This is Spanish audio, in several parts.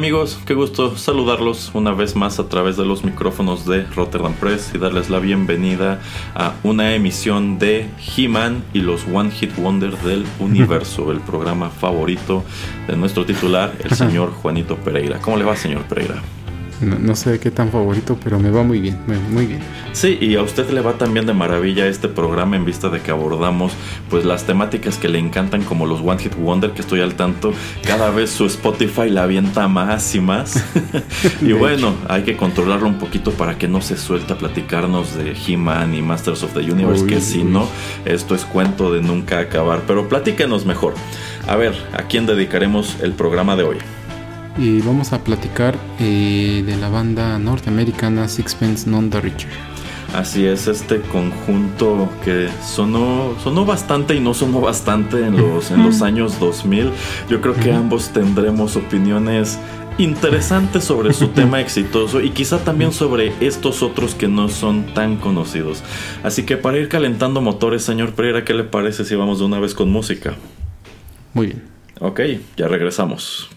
Amigos, qué gusto saludarlos una vez más a través de los micrófonos de Rotterdam Press y darles la bienvenida a una emisión de He-Man y los One Hit Wonder del universo, el programa favorito de nuestro titular, el señor Juanito Pereira. ¿Cómo le va, señor Pereira? No, no sé qué tan favorito, pero me va muy bien, muy bien. Sí, y a usted le va también de maravilla este programa en vista de que abordamos pues las temáticas que le encantan como los One Hit Wonder, que estoy al tanto, cada vez su Spotify la avienta más y más. y bueno, hay que controlarlo un poquito para que no se suelte a platicarnos de He-Man y Masters of the Universe, Uy, que si uy. no, esto es cuento de nunca acabar. Pero platíquenos mejor. A ver, ¿a quién dedicaremos el programa de hoy? Y vamos a platicar eh, de la banda norteamericana Sixpence None the Richer. Así es, este conjunto que sonó, sonó bastante y no sonó bastante en los, en los años 2000. Yo creo que ambos tendremos opiniones interesantes sobre su tema exitoso y quizá también sobre estos otros que no son tan conocidos. Así que para ir calentando motores, señor Pereira, ¿qué le parece si vamos de una vez con música? Muy bien. Ok, ya regresamos.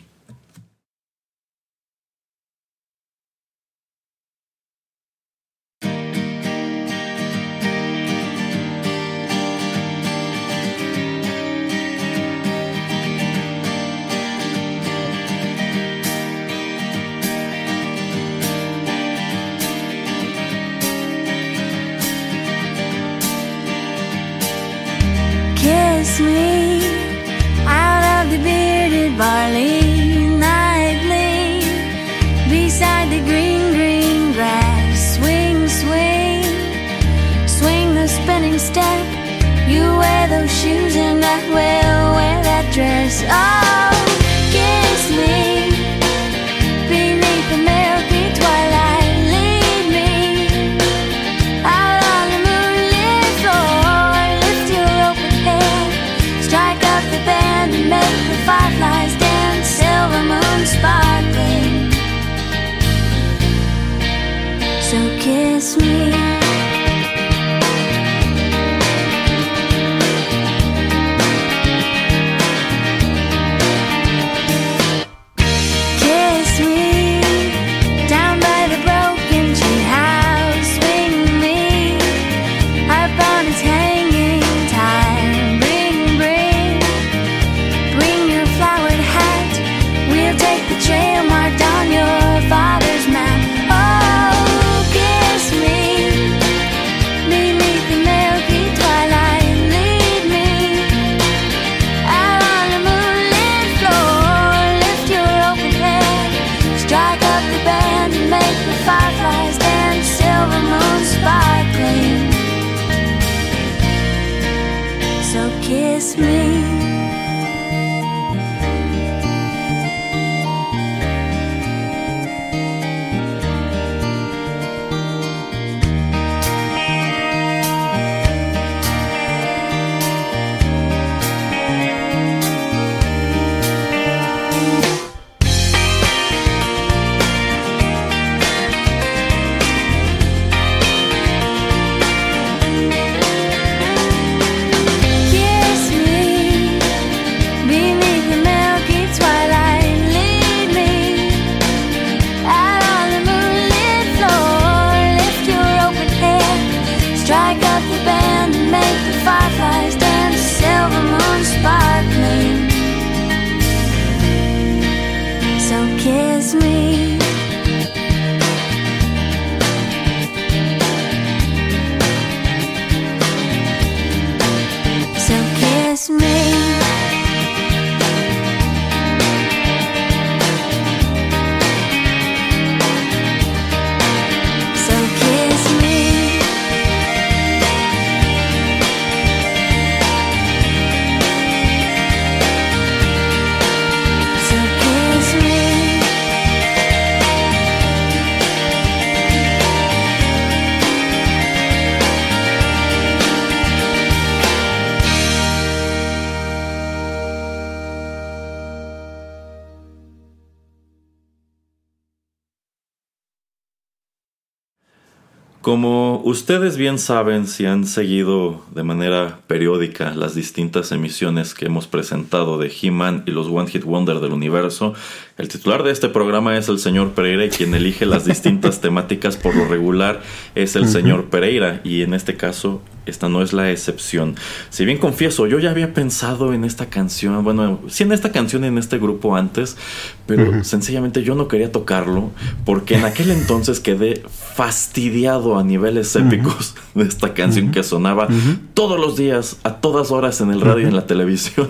Ustedes bien saben, si han seguido de manera periódica las distintas emisiones que hemos presentado de He-Man y los One Hit Wonder del universo, el titular de este programa es el señor Pereira y quien elige las distintas temáticas por lo regular es el señor Pereira. Y en este caso esta no es la excepción. Si bien confieso, yo ya había pensado en esta canción, bueno, sí en esta canción en este grupo antes, pero sencillamente yo no quería tocarlo porque en aquel entonces quedé fastidiado a niveles épicos de esta canción que sonaba todos los días, a todas horas en el radio y en la televisión.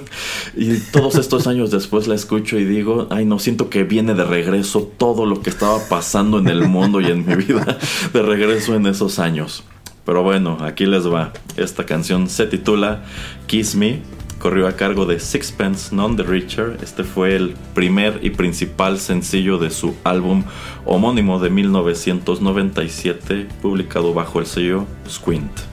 Y todos estos años después la escucho y digo, ay no, siento que viene de regreso todo lo que estaba pasando en el mundo y en mi vida, de regreso en esos años. Pero bueno, aquí les va. Esta canción se titula Kiss Me. Corrió a cargo de Sixpence None the Richer. Este fue el primer y principal sencillo de su álbum homónimo de 1997, publicado bajo el sello Squint.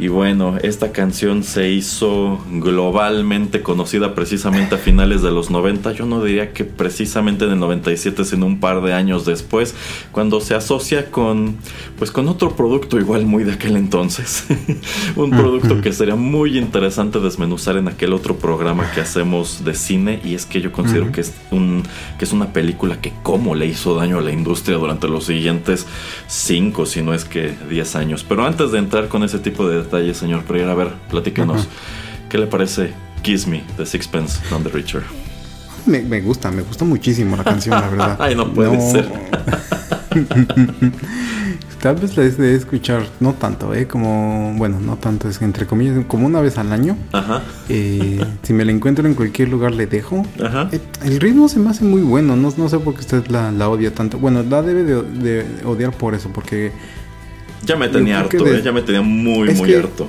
Y bueno, esta canción se hizo globalmente conocida precisamente a finales de los 90. Yo no diría que precisamente en el 97, sino un par de años después, cuando se asocia con, pues con otro producto igual muy de aquel entonces. un producto que sería muy interesante desmenuzar en aquel otro programa que hacemos de cine. Y es que yo considero que, es un, que es una película que cómo le hizo daño a la industria durante los siguientes 5, si no es que 10 años. Pero antes de entrar con ese tipo de detalles, señor Pereira, a ver, platícanos. ¿Qué le parece Kiss Me de Sixpence None the Richer? Me, me gusta, me gusta muchísimo la canción, la verdad. Ay, no puede ser. Tal vez la de escuchar, no tanto, ¿eh? Como, bueno, no tanto, es entre comillas, como una vez al año. Ajá. Eh, si me la encuentro en cualquier lugar, le dejo. Ajá. Eh, el ritmo se me hace muy bueno, no, no sé por qué usted la, la odia tanto. Bueno, la debe de, de odiar por eso, porque... Ya me tenía harto, de- ¿eh? ya me tenía muy, muy que- harto.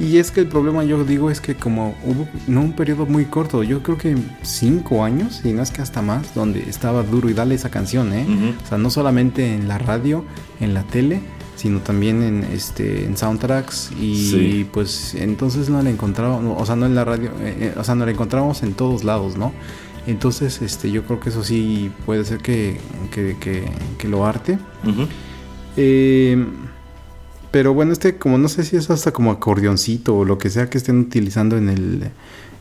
Y es que el problema, yo digo, es que como hubo, no un periodo muy corto, yo creo que cinco años, y no es que hasta más, donde estaba duro y dale esa canción, ¿eh? O sea, no solamente en la radio, en la tele, sino también en este en soundtracks y Sí. pues entonces no la encontraba, no, o sea, no en la radio, eh, eh, o sea, no la encontrábamos en todos lados, ¿no? Entonces, este, yo creo que eso sí puede ser que, que, que- que lo arte. Eh, pero bueno, este como no sé si es hasta como acordeoncito o lo que sea que estén utilizando en el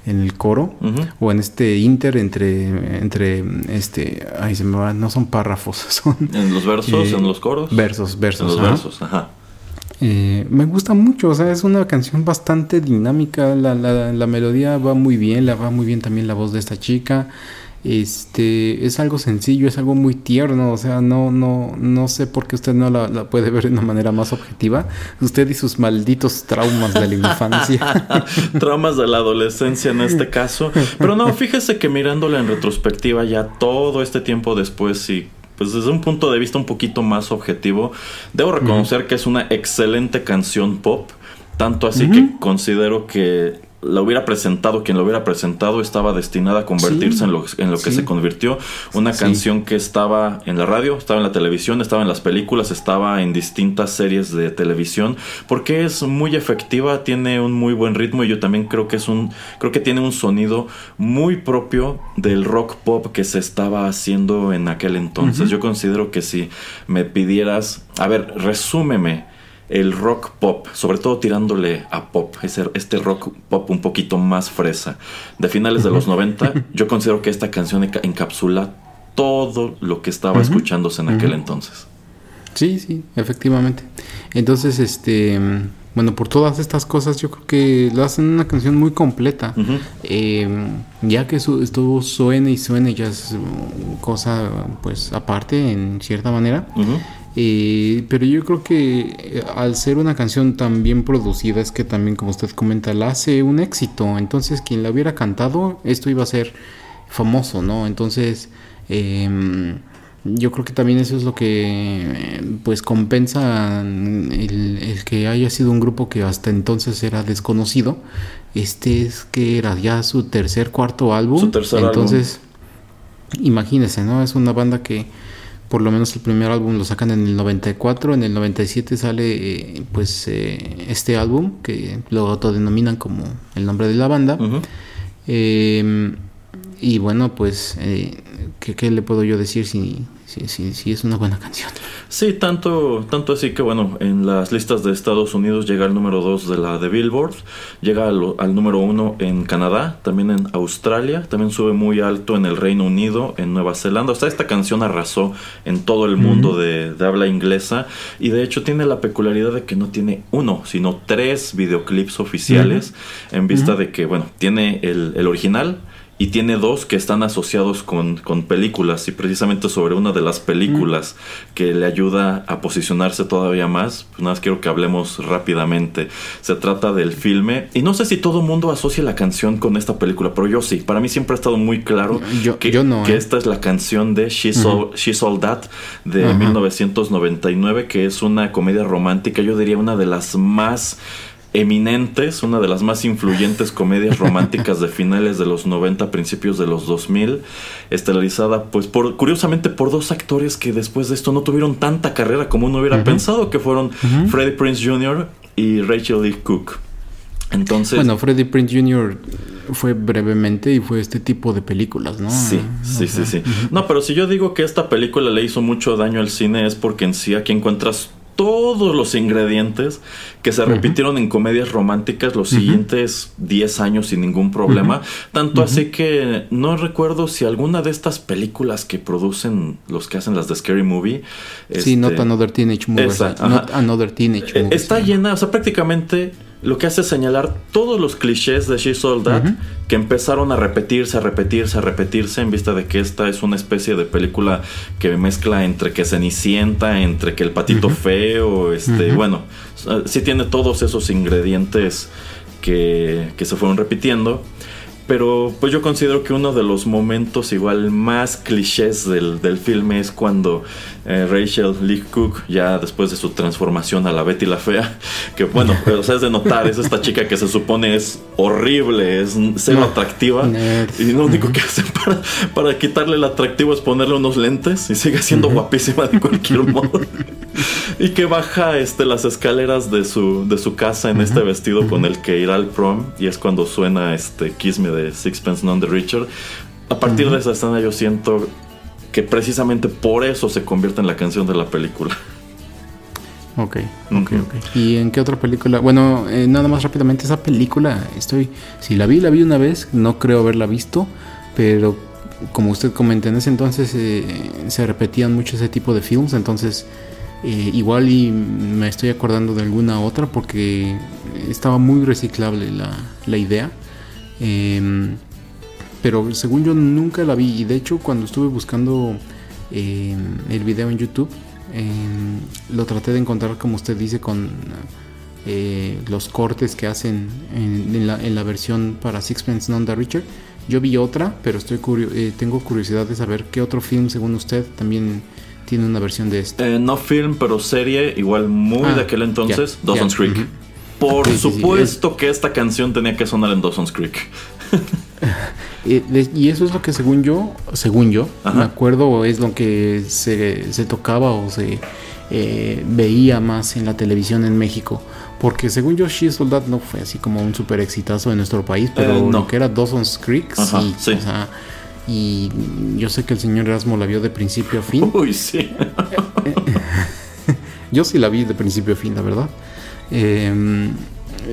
en el coro o en este inter entre entre este ay se me va, no son párrafos, son En los versos, Eh, en los coros. versos, En versos. los ajá. versos, ajá. Eh, me gusta mucho, o sea, es una canción bastante dinámica, la, la, la melodía va muy bien, la va muy bien también la voz de esta chica. Este es algo sencillo, es algo muy tierno, o sea, no, no, no sé por qué usted no la, la puede ver de una manera más objetiva. Usted y sus malditos traumas de la infancia. Traumas de la adolescencia en este caso. Pero no, fíjese que mirándola en retrospectiva ya todo este tiempo después y pues desde un punto de vista un poquito más objetivo, debo reconocer que es una excelente canción pop. Tanto así que considero que la hubiera presentado, quien lo hubiera presentado estaba destinada a convertirse Sí, en lo, en lo que sí. se convirtió. Una Sí. canción que estaba en la radio, estaba en la televisión, estaba en las películas, estaba en distintas series de televisión, porque es muy efectiva, tiene un muy buen ritmo y yo también creo que es un, creo que tiene un sonido muy propio del rock pop que se estaba haciendo en aquel entonces. Yo considero que si me pidieras, a ver, resúmeme el rock pop, sobre todo tirándole a pop, ese, este rock pop un poquito más fresa, de finales de los 90, yo considero que esta canción enca- encapsula todo lo que estaba escuchándose en aquel entonces. Sí, sí, efectivamente. Entonces, este, bueno, por todas estas cosas, yo creo que lo hacen una canción muy completa. Eh, ya que su, esto suene y suene ya es cosa pues aparte en cierta manera. Eh, pero yo creo que eh, al ser una canción tan bien producida es que también como usted comenta la hace un éxito. Entonces quien la hubiera cantado esto iba a ser famoso, ¿no? Entonces em, yo creo que también eso es lo que eh, pues compensa el, el que haya sido un grupo que hasta entonces era desconocido. Este es que era ya su tercer, cuarto álbum. Su tercer álbum. entonces, imagínese, ¿no? Es una banda que por lo menos el primer álbum lo sacan en el 94, en el 97 sale eh, pues eh, este álbum que lo autodenominan como el nombre de la banda. Eh, y bueno, pues, eh, ¿qué, qué le puedo yo decir si, si, si, si es una buena canción? Sí, tanto, tanto así que bueno, en las listas de Estados Unidos llega al número 2 de la de Billboard, llega al, al número 1 en Canadá, también en Australia, también sube muy alto en el Reino Unido, en Nueva Zelanda. O sea, esta canción arrasó en todo el mundo de, de habla inglesa y de hecho tiene la peculiaridad de que no tiene uno, sino tres videoclips oficiales en vista de que, bueno, tiene el, el original. Y tiene dos que están asociados con, con películas y precisamente sobre una de las películas que le ayuda a posicionarse todavía más. Pues nada más quiero que hablemos rápidamente. Se trata del filme y no sé si todo el mundo asocia la canción con esta película, pero yo sí. Para mí siempre ha estado muy claro Yo- que, yo no, que ¿eh? esta es la canción de She's, All, She's All That de Ajá. 1999, que es una comedia romántica, yo diría una de las más eminentes, una de las más influyentes comedias románticas de finales de los 90, principios de los 2000, estelarizada pues por curiosamente por dos actores que después de esto no tuvieron tanta carrera como uno hubiera pensado, que fueron Freddie Prince Jr. y Rachel Lee Cook. Entonces, Bueno, Freddie Prince Jr. fue brevemente y fue este tipo de películas, ¿no? Sí, sí, sí, sí. No, pero si yo digo que esta película le hizo mucho daño al cine es porque en sí aquí encuentras todos los ingredientes que se repitieron en comedias románticas los siguientes 10 años sin ningún problema. Tanto así que no recuerdo si alguna de estas películas que producen los que hacen las de Scary Movie. Sí, Not este, Another Teenage Movie. esa, o sea, Not. Another Teenage eh, Movie. Está sí. llena, o sea, prácticamente lo que hace es señalar todos los clichés de She's All That que empezaron a repetirse, a repetirse, a repetirse en vista de que esta es una especie de película que mezcla entre que Cenicienta, entre que el patito feo, este, bueno, sí tiene todos esos ingredientes que, que se fueron repitiendo. Pero pues yo considero que uno de los momentos igual más clichés del, del filme es cuando eh, Rachel Lee Cook, ya después de su transformación a la Betty la Fea, que bueno, o sea, es de notar, es esta chica que se supone es horrible, es cero No. atractiva, Nerds. y lo único que hacen para, para quitarle el atractivo es ponerle unos lentes y sigue siendo guapísima de cualquier modo. y que baja este, las escaleras de su, de su casa en este vestido con el que irá al prom y es cuando suena este Kiss Me de Sixpence None the Richer. A partir de esa escena yo siento que precisamente por eso se convierte en la canción de la película. Ok, ok, ok. ¿Y en qué otra película? Bueno, eh, nada más rápidamente, esa película, estoy. Si la vi, la vi una vez, no creo haberla visto, pero como usted comenta, en ese entonces eh, se repetían mucho ese tipo de films, entonces eh, igual y me estoy acordando de alguna otra porque estaba muy reciclable la, la idea. Em, pero según yo nunca la vi. Y de hecho cuando estuve buscando eh, el video en YouTube eh, lo traté de encontrar como usted dice con eh, los cortes que hacen en, en la, en la versión para Sixpence None the Richer. Yo vi otra pero estoy curio- eh, tengo curiosidad de saber qué otro film según usted también tiene una versión de este. Eh, no film, pero serie, igual muy Ah, de aquel entonces, ya, Dawson's Creek. Por Sí, sí, sí, supuesto que esta canción tenía que sonar en Dawson's Creek. Eh, y eso es lo que según yo, según yo, Ajá. me acuerdo, es lo que se, se tocaba o se eh, veía más en la televisión en México. Porque según yo, She Soldat no fue así como un super exitazo en nuestro país, pero Eh, no. lo que era Dawson's Creek, Ajá, sí. sí. O sea, y yo sé que el señor Erasmo la vio de principio a fin. Uy, sí. Yo sí la vi de principio a fin, la verdad. Eh,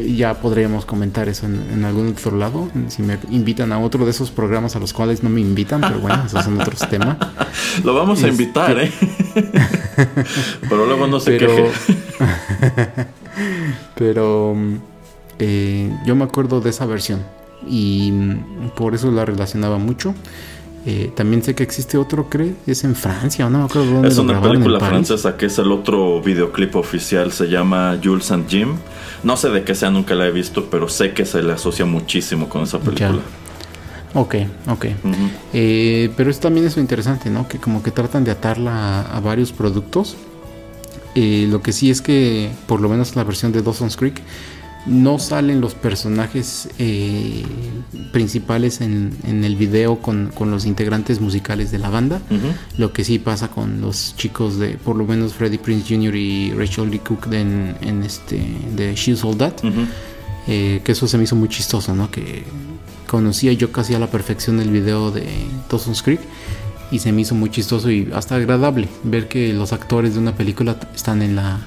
ya podríamos comentar eso en, en algún otro lado. Si me invitan a otro de esos programas a los cuales no me invitan, pero bueno, esos son otros temas. Lo vamos a Este- invitar, ¿eh? Pero luego no se Pero, queje. Pero mm, eh, yo me acuerdo de esa versión y mm, por eso la relacionaba mucho. Eh, también sé que existe otro, creo, es en Francia, no me acuerdo dónde Es lo una película francesa que es el otro videoclip oficial, se llama Jules and Jim. No sé de qué sea, nunca la he visto, pero sé que se le asocia muchísimo con esa película. Ok, ok. Ujú. Eh, pero eso también es lo interesante, ¿no? Que como que tratan de atarla a, a varios productos. Eh, lo que sí es que, por lo menos la versión de Dawson's Creek, no salen los personajes eh, principales en, en el video con, con los integrantes musicales de la banda. Lo que sí pasa con los chicos de, por lo menos Freddie Prince Jr. y Rachel Lee Cook de, en, en este, de She's All That. Ujú. Eh, que eso se me hizo muy chistoso, ¿no? Que conocía yo casi a la perfección el video de Dawson's Creek y se me hizo muy chistoso y hasta agradable ver que los actores de una película están en la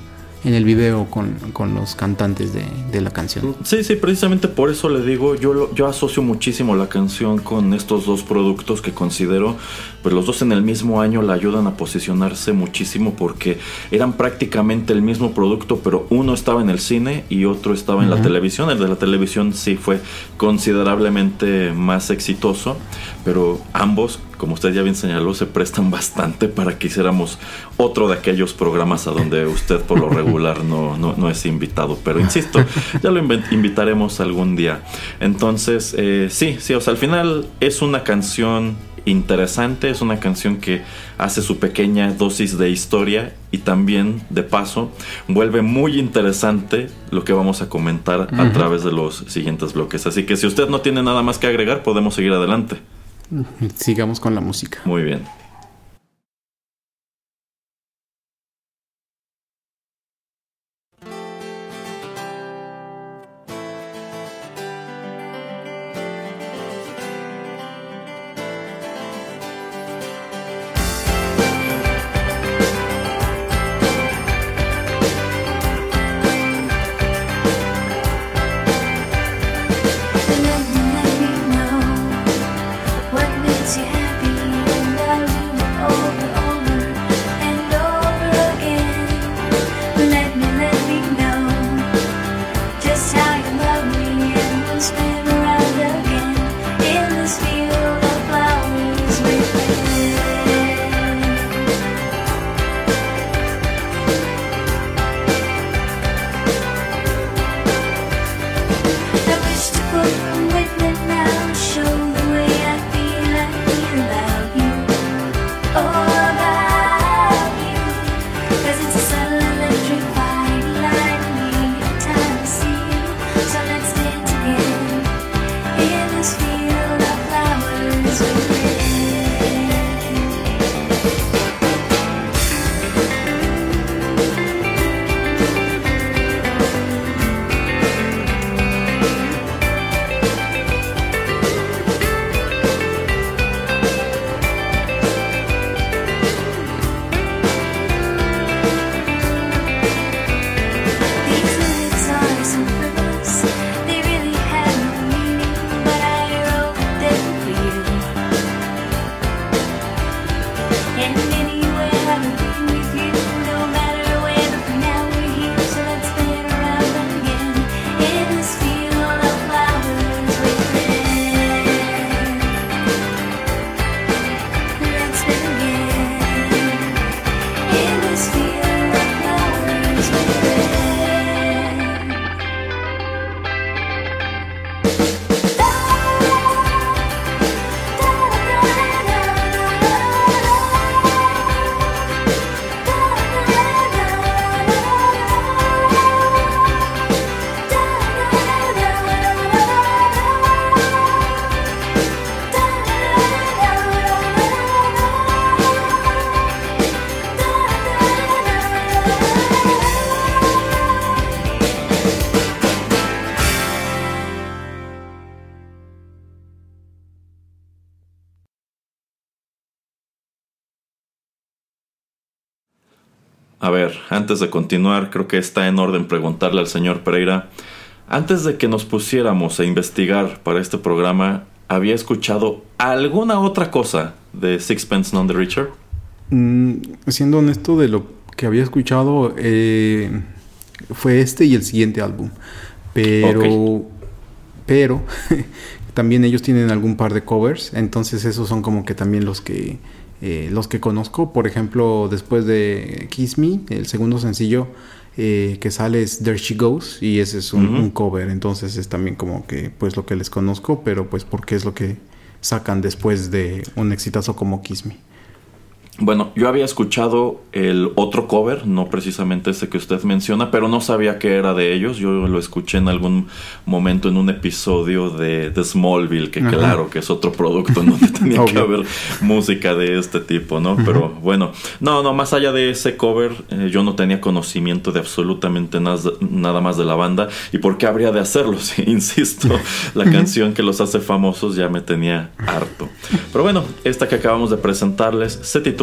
en el video con, con los cantantes de, de la canción. Sí, sí, precisamente por eso le digo, yo, lo- yo asocio muchísimo la canción con estos dos productos que considero, pues los dos en el mismo año la ayudan a posicionarse muchísimo porque eran prácticamente el mismo producto, pero uno estaba en el cine y otro estaba en la televisión. El de la televisión sí fue considerablemente más exitoso, pero ambos, como usted ya bien señaló, se prestan bastante para que hiciéramos otro de aquellos programas a donde usted por lo regular no, no, no es invitado. Pero insisto, ya lo invitaremos algún día. Entonces, eh, sí, sí, o sea, al final es una canción interesante, es una canción que hace su pequeña dosis de historia y también, de paso, vuelve muy interesante lo que vamos a comentar a través de los siguientes bloques. Así que si usted no tiene nada más que agregar, podemos seguir adelante. Sigamos con la música. Muy bien. Antes de continuar, creo que está en orden preguntarle al señor Pereira, antes de que nos pusiéramos a investigar para este programa, ¿había escuchado alguna otra cosa de Sixpence None the Richer? Mm, siendo honesto de lo que había escuchado, eh, fue este y el siguiente álbum. Pero, pero también ellos tienen algún par de covers, entonces esos son como que también los que eh, los que conozco. Por ejemplo, después de Kiss Me, el segundo sencillo eh, que sale es There She Goes y ese es un, un cover, entonces es también como que pues lo que les conozco, pero pues porque es lo que sacan después de un exitazo como Kiss Me. Bueno, yo había escuchado el otro cover, no precisamente ese que usted menciona, pero no sabía que era de ellos. Yo lo escuché en algún momento en un episodio de, de Smallville, que Ajá. claro que es otro producto en donde tenía que haber música de este tipo, ¿no? Pero bueno, no, no, más allá de ese cover, eh, yo no tenía conocimiento de absolutamente nada, nada más de la banda. ¿Y por qué habría de hacerlo? Si, insisto, la canción que los hace famosos ya me tenía harto. Pero bueno, esta que acabamos de presentarles se titula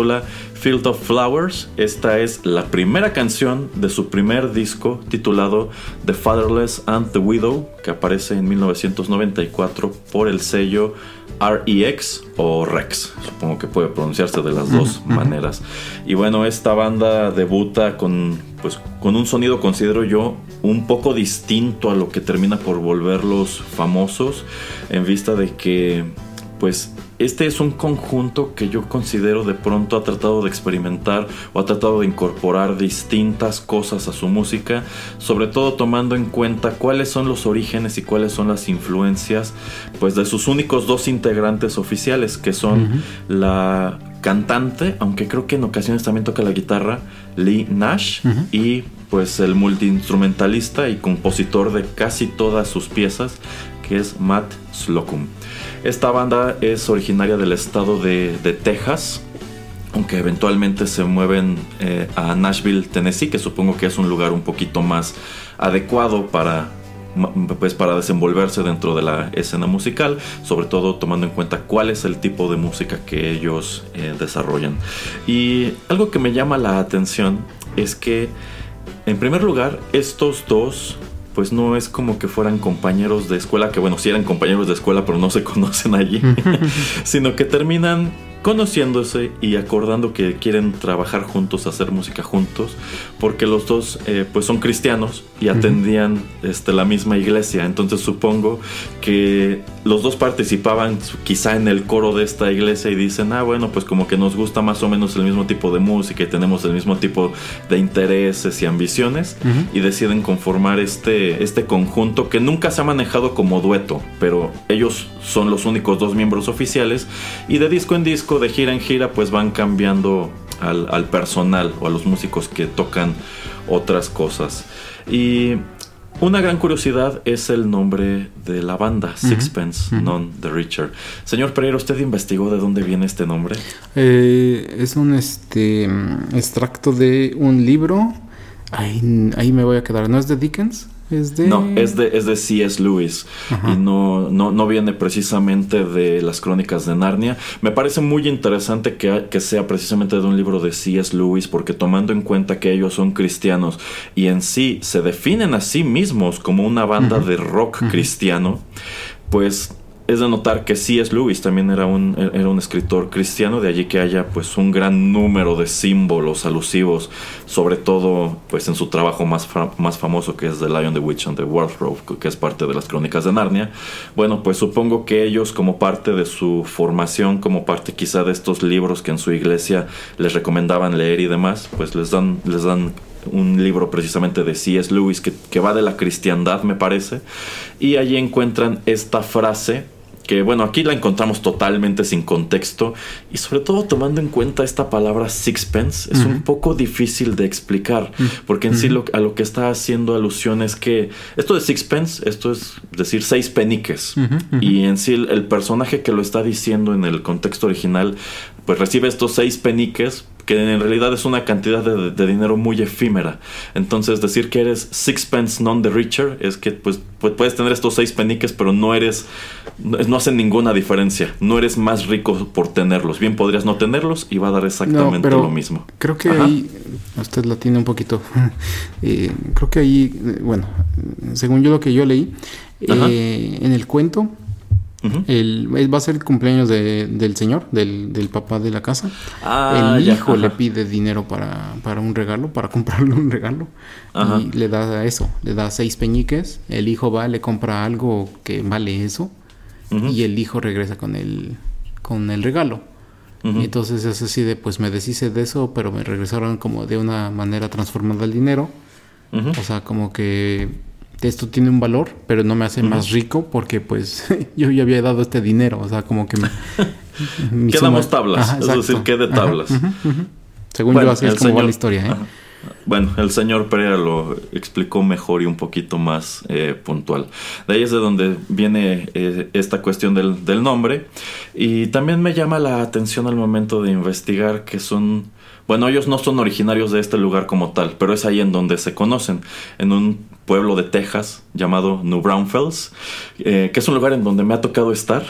Field of Flowers. Esta es la primera canción de su primer disco titulado The Fatherless and the Widow, que aparece en 1994 por el sello REX o Rex. Supongo que puede pronunciarse de las dos maneras. Y bueno, esta banda debuta con, pues, con un sonido, considero yo, un poco distinto a lo que termina por volverlos famosos, en vista de que, pues, este es un conjunto que yo considero de pronto ha tratado de experimentar o ha tratado de incorporar distintas cosas a su música, sobre todo tomando en cuenta cuáles son los orígenes y cuáles son las influencias pues de sus únicos dos integrantes oficiales que son la cantante, aunque creo que en ocasiones también toca la guitarra, Lee Nash y pues el multiinstrumentalista y compositor de casi todas sus piezas que es Matt Slocum. Esta banda es originaria del estado de, Texas, aunque eventualmente se mueven eh, a Nashville, Tennessee, que supongo que es un lugar un poquito más adecuado para pues para desenvolverse dentro de la escena musical, sobre todo tomando en cuenta cuál es el tipo de música que ellos eh, desarrollan. Y algo que me llama la atención es que, en primer lugar, estos dos pues no es como que fueran compañeros de escuela, que bueno, sí eran compañeros de escuela, pero no se conocen allí, sino que terminan conociéndose y acordando que quieren trabajar juntos, hacer música juntos, porque los dos eh, pues son cristianos y atendían este, la misma iglesia. Entonces supongo que los dos participaban quizá en el coro de esta iglesia y dicen, ah bueno, pues como que nos gusta más o menos el mismo tipo de música y tenemos el mismo tipo de intereses y ambiciones y deciden conformar este, este conjunto que nunca se ha manejado como dueto, pero ellos son los únicos dos miembros oficiales y de disco en disco, de gira en gira, pues van cambiando al, al personal o a los músicos que tocan otras cosas. Y una gran curiosidad es el nombre de la banda, Sixpence, ujú. None the Richer. Señor Pereira, ¿usted investigó de dónde viene este nombre? Eh, es un este extracto de un libro. Ahí, ahí me voy a quedar. ¿No es de Dickens? Es de. No, es de, es de C.S. Lewis Ajá. y no, no, no viene precisamente de las crónicas de Narnia. Me parece muy interesante que, que sea precisamente de un libro de C.S. Lewis porque tomando en cuenta que ellos son cristianos y en sí se definen a sí mismos como una banda de rock cristiano, pues es de notar que C.S. Lewis también era un, era un escritor cristiano, de allí que haya pues un gran número de símbolos alusivos, sobre todo pues en su trabajo más, más famoso que es The Lion, the Witch and the Wardrobe, que es parte de las crónicas de Narnia. Bueno, pues supongo que ellos como parte de su formación, como parte quizá de estos libros que en su iglesia les recomendaban leer y demás, pues les dan, les dan un libro precisamente de C.S. Lewis que, que va de la cristiandad, me parece, y allí encuentran esta frase que bueno, aquí la encontramos totalmente sin contexto y sobre todo tomando en cuenta esta palabra sixpence es un poco difícil de explicar porque en sí lo, a lo que está haciendo alusión es que esto de sixpence, esto es decir seis peniques y en sí el, el personaje que lo está diciendo en el contexto original pues recibe estos seis peniques que en realidad es una cantidad de, de dinero muy efímera. Entonces decir que eres sixpence non the richer es que pues pu- puedes tener estos seis peniques pero no eres, no, hacen ninguna diferencia. No eres más rico por tenerlos. Bien podrías no tenerlos y va a dar exactamente No, pero lo mismo. Creo que Ajá. ahí. Usted la tiene un poquito. Eh, creo que ahí. eh, Bueno, según yo lo que yo leí. Eh, en el cuento. El, va a ser el cumpleaños de- del señor, del, del papá de la casa. Ah, el ya, hijo le pide dinero para, para un regalo, para comprarle un regalo. Ajá. Y le da eso, le da seis peñiques. El hijo va, le compra algo que vale eso. Y el hijo regresa con el, con el regalo. Y entonces es así de, pues me deshice de eso, pero me regresaron como de una manera transformada el dinero. O sea, como que esto tiene un valor, pero no me hace más rico porque pues yo ya había dado este dinero. O sea, como que me... mi Quedamos suma- tablas, Ajá, es decir, exacto. qué de Ajá, tablas. Según Bueno, yo, así es como va señor- la historia, ¿eh? Bueno, el señor Pereira lo explicó mejor y un poquito más eh, puntual. De ahí es de donde viene eh, esta cuestión del, del nombre. Y también me llama la atención al momento de investigar que son... Bueno, ellos no son originarios de este lugar como tal, pero es ahí en donde se conocen, en un pueblo de Texas llamado New Braunfels, eh, que es un lugar en donde me ha tocado estar.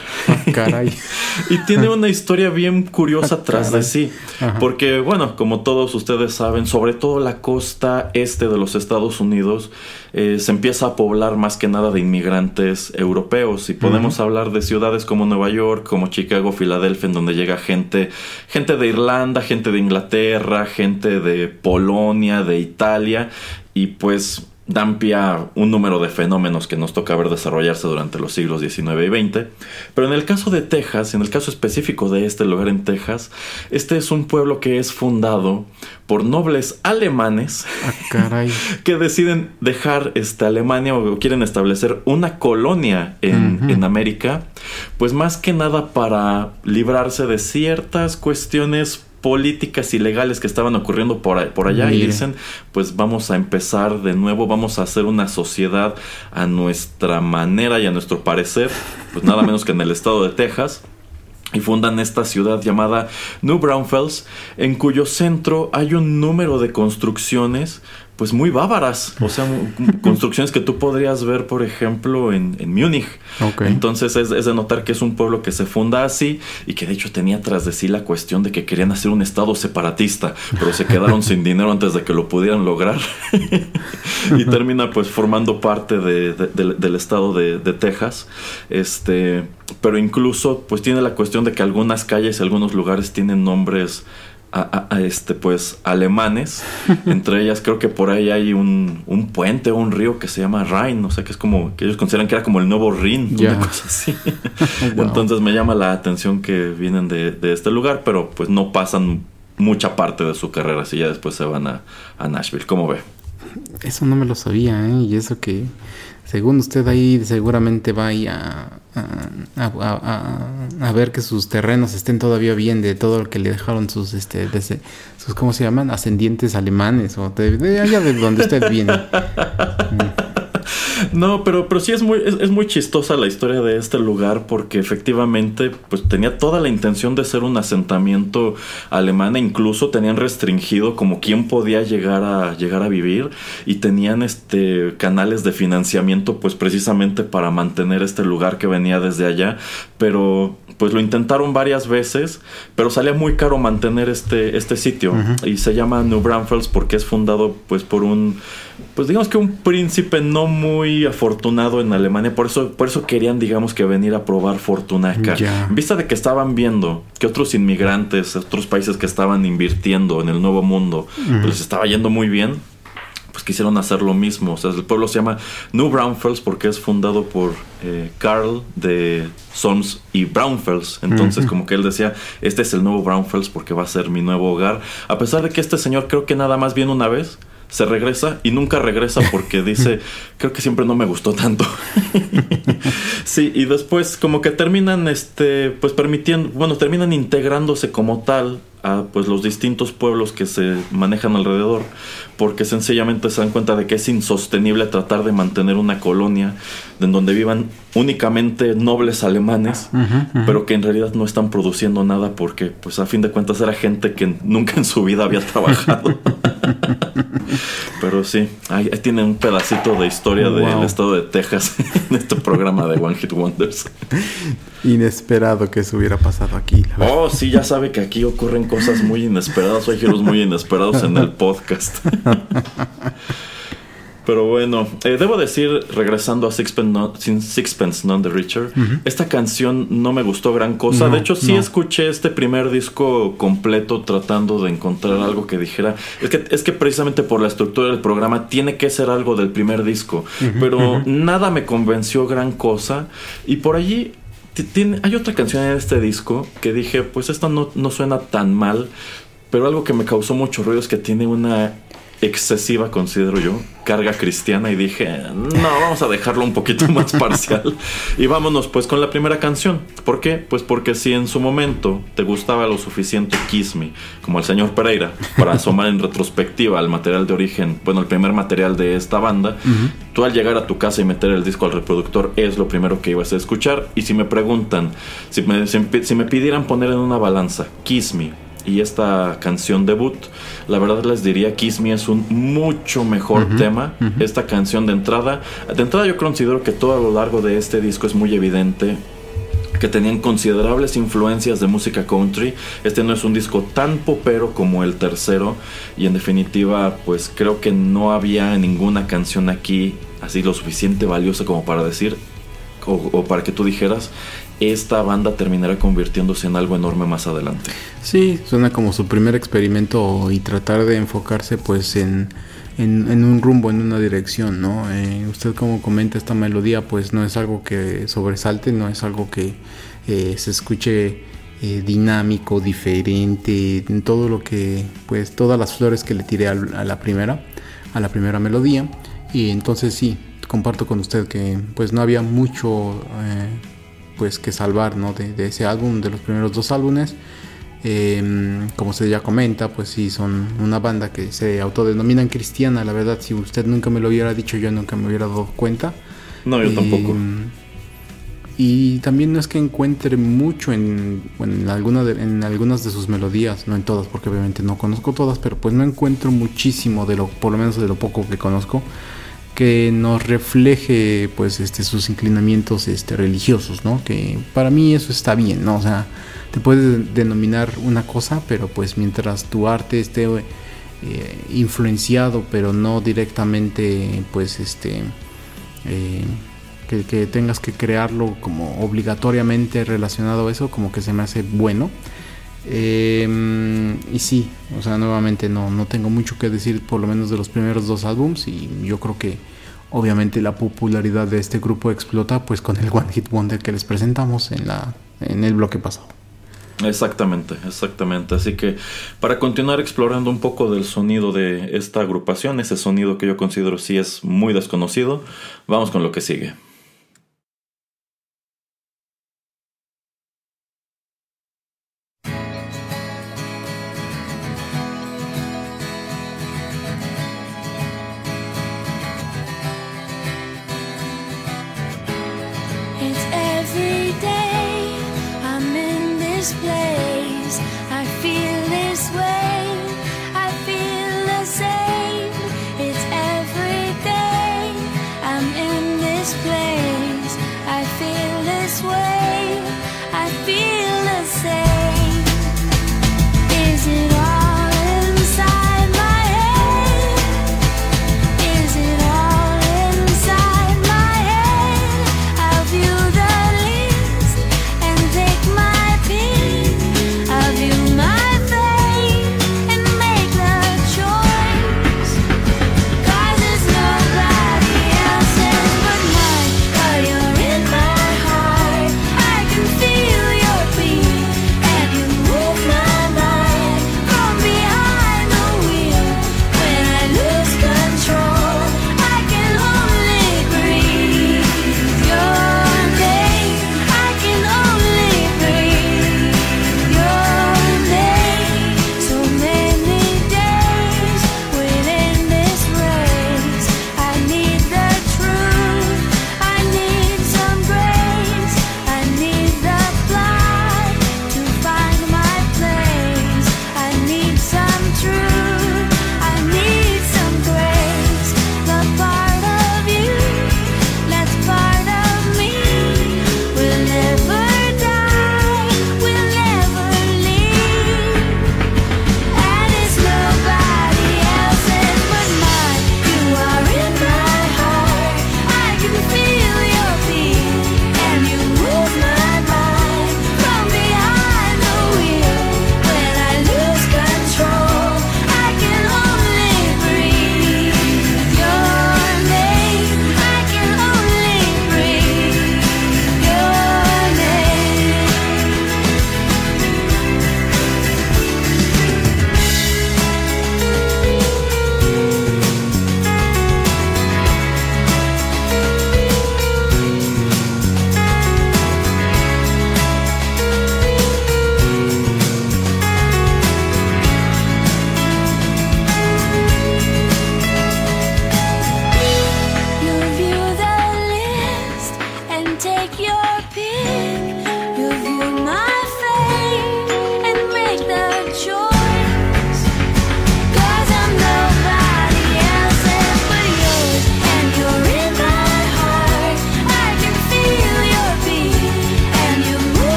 Caray. y tiene una historia bien curiosa tras de sí. Ajá. Porque, bueno, como todos ustedes saben, sobre todo la costa este de los Estados Unidos eh, se empieza a poblar más que nada de inmigrantes europeos. Y podemos hablar de ciudades como Nueva York, como Chicago, Filadelfia, en donde llega gente, gente de Irlanda, gente de Inglaterra, gente de Polonia, de Italia. Y pues dan pie a un número de fenómenos que nos toca ver desarrollarse durante los siglos XIX y XX. Pero en el caso de Texas, en el caso específico de este lugar en Texas, este es un pueblo que es fundado por nobles alemanes Ah, caray. que deciden dejar esta Alemania o quieren establecer una colonia en, en América, pues más que nada para librarse de ciertas cuestiones políticas y legales que estaban ocurriendo por, por allá y dicen pues vamos a empezar de nuevo vamos a hacer una sociedad a nuestra manera y a nuestro parecer pues nada menos que en el estado de Texas y fundan esta ciudad llamada New Braunfels, en cuyo centro hay un número de construcciones pues muy bárbaras, o sea, construcciones que tú podrías ver, por ejemplo, en, en Múnich. Entonces es, es de notar que es un pueblo que se funda así y que de hecho tenía tras de sí la cuestión de que querían hacer un estado separatista, pero se quedaron sin dinero antes de que lo pudieran lograr. y termina pues formando parte de- de- del- del estado de, de Texas. Este, pero incluso pues tiene la cuestión de que algunas calles y algunos lugares tienen nombres a, este pues alemanes. Entre ellas creo que por ahí hay un, un puente o un río que se llama Rhein, o sea que es como que ellos consideran que era como el nuevo Ya. una cosa así. Wow. Entonces me llama la atención que vienen de, de este lugar, pero pues no pasan mucha parte de su carrera, si ya después se van a, a Nashville. ¿Cómo ve? Eso no me lo sabía, ¿eh? Y eso que, según usted ahí, seguramente va ahí a, a, ver que sus terrenos estén todavía bien de todo lo que le dejaron sus, este, sus ¿cómo se llaman? Ascendientes alemanes o de, de allá de donde usted viene. No, pero, pero sí es muy, es, es muy chistosa la historia de este lugar porque efectivamente pues tenía toda la intención de ser un asentamiento alemán e incluso tenían restringido como quién podía llegar a llegar a vivir y tenían este canales de financiamiento pues precisamente para mantener este lugar que venía desde allá, pero pues lo intentaron varias veces, pero salía muy caro mantener este, este sitio. Y se llama New Braunfels porque es fundado pues por un pues digamos que un príncipe no muy afortunado en Alemania, por eso, por eso querían, digamos que venir a probar fortuna acá. En vista de que estaban viendo que otros inmigrantes, otros países que estaban invirtiendo en el nuevo mundo, pues les estaba yendo muy bien, pues quisieron hacer lo mismo. O sea, el pueblo se llama New Braunfels porque es fundado por eh, Carl de Sons y Braunfels. Entonces, como que él decía, este es el nuevo Braunfels porque va a ser mi nuevo hogar. A pesar de que este señor creo que nada más viene una vez. Se regresa y nunca regresa porque dice, creo que siempre no me gustó tanto. sí, y después como que terminan, este, pues permitiendo, bueno, terminan integrándose como tal a pues los distintos pueblos que se manejan alrededor, porque sencillamente se dan cuenta de que es insostenible tratar de mantener una colonia en donde vivan únicamente nobles alemanes, pero que en realidad no están produciendo nada porque pues a fin de cuentas era gente que nunca en su vida había trabajado. Pero sí, ahí, ahí tienen un pedacito de historia del Wow. estado de Texas en este programa de One Hit Wonders. Inesperado que eso hubiera pasado aquí. la. Oh, sí, ya sabe que aquí ocurren cosas muy inesperadas, hay giros muy inesperados en el podcast. Pero bueno, eh, debo decir, regresando a Sixpence, No- Sin- Sixpence None the Richer, esta canción no me gustó gran cosa. No, de hecho, sí no. escuché este primer disco completo tratando de encontrar algo que dijera. Es que, es que precisamente por la estructura del programa tiene que ser algo del primer disco. pero nada me convenció gran cosa. Y por allí hay otra canción en este disco que dije, pues esta no, no suena tan mal. Pero algo que me causó mucho ruido es que tiene una excesiva, considero yo, carga cristiana y dije, no, vamos a dejarlo un poquito más parcial. Y vámonos pues con la primera canción. ¿Por qué? Pues porque si en su momento te gustaba lo suficiente Kiss Me, como el señor Pereira, para asomar en retrospectiva al material de origen, bueno, el primer material de esta banda, tú al llegar a tu casa y meter el disco al reproductor es lo primero que ibas a escuchar. Y si me preguntan, si me, si me- si me pidieran poner en una balanza Kiss Me y esta canción debut, la verdad les diría Kiss Me es un mucho mejor tema. Esta canción de entrada, de entrada yo considero que todo a lo largo de este disco es muy evidente que tenían considerables influencias de música country. Este no es un disco tan popero como el tercero y en definitiva pues creo que no había ninguna canción aquí así lo suficiente valiosa como para decir o, o para que tú dijeras esta banda terminará convirtiéndose en algo enorme más adelante. Sí, suena como su primer experimento y tratar de enfocarse pues en, en, un rumbo, en una dirección, ¿no? Eh, usted como comenta esta melodía pues no es algo que sobresalte, no es algo que eh, se escuche eh, dinámico, diferente, en todo lo que pues todas las flores que le tiré al- a la primera, a la primera melodía y entonces sí, comparto con usted que pues no había mucho eh, pues que salvar ¿no? de, de ese álbum, de los primeros dos álbumes. Eh, como usted ya comenta, pues sí, son una banda que se autodenominan cristiana. La verdad, si usted nunca me lo hubiera dicho, yo nunca me hubiera dado cuenta. No, yo Y, tampoco. Y también no es que encuentre mucho en, bueno, en, alguna de- en algunas de sus melodías, no en todas, porque obviamente no conozco todas, pero pues no encuentro muchísimo de lo, por lo menos de lo poco que conozco, que nos refleje pues este sus inclinamientos este religiosos, ¿no? Que para mí eso está bien, ¿no? O sea, te puedes denominar una cosa, pero pues mientras tu arte esté eh, influenciado, pero no directamente pues este eh, que, que tengas que crearlo como obligatoriamente relacionado a eso, como que se me hace bueno. Eh, y sí, o sea, nuevamente no, no tengo mucho que decir por lo menos de los primeros dos álbums y yo creo que obviamente la popularidad de este grupo explota pues con el One Hit Wonder que les presentamos en, la, en el bloque pasado. Exactamente, exactamente. Así que para continuar explorando un poco del sonido de esta agrupación, ese sonido que yo considero sí es muy desconocido, vamos con lo que sigue.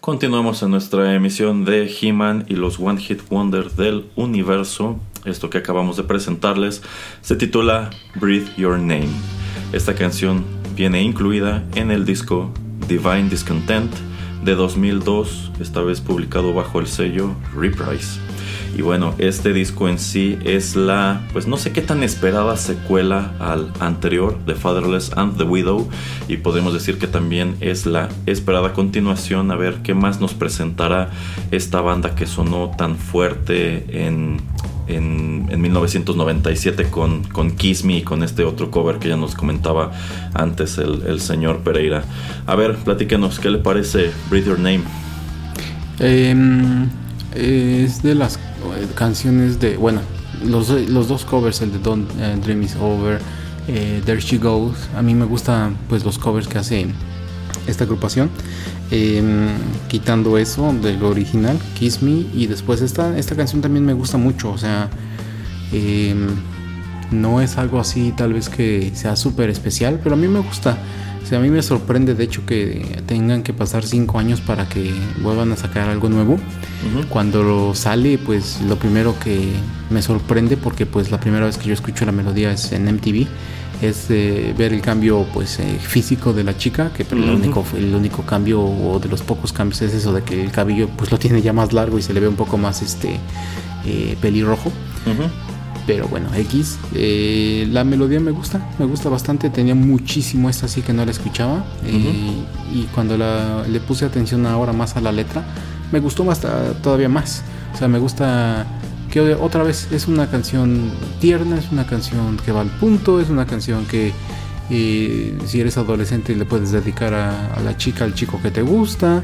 Continuamos en nuestra emisión de He-Man y los One Hit Wonder del universo. Esto que acabamos de presentarles se titula Breathe Your Name. Esta canción viene incluida en el disco Divine Discontent de 2002, esta vez publicado bajo el sello Reprise. Y bueno, este disco en sí es la, pues no sé qué tan esperada secuela al anterior, The Fatherless and the Widow, y podemos decir que también es la esperada continuación, a ver qué más nos presentará esta banda que sonó tan fuerte en, en, en 1997 con, con Kiss Me y con este otro cover que ya nos comentaba antes el, el señor Pereira. A ver, platíquenos, ¿qué le parece Breathe Your Name? Em, es de las canciones de. Bueno, los, los dos covers, el de Don't eh, Dream Is Over, eh, There She Goes. A mí me gustan pues los covers que hace esta agrupación. Em, quitando eso del original, Kiss Me. Y después esta, esta canción también me gusta mucho. O sea, em, no es algo así tal vez que sea súper especial, pero a mí me gusta. O sea, a mí me sorprende de hecho que tengan que pasar cinco años para que vuelvan a sacar algo nuevo. Cuando lo sale, pues lo primero que me sorprende, porque pues la primera vez que yo escucho la melodía es en MTV, es eh, ver el cambio pues eh, físico de la chica, que pero el, Ujú. único, el único cambio o de los pocos cambios es eso de que el cabello pues lo tiene ya más largo y se le ve un poco más este eh, pelirrojo. Ujú. Pero bueno, X. eh, la melodía me gusta, me gusta bastante. Tenía muchísimo esta así que no la escuchaba. eh, y cuando la, le puse atención ahora más a la letra, me gustó más todavía más. O sea, me gusta que otra vez es una canción tierna, es una canción que va al punto, es una canción que eh, si eres adolescente le puedes dedicar a, a la chica, al chico que te gusta.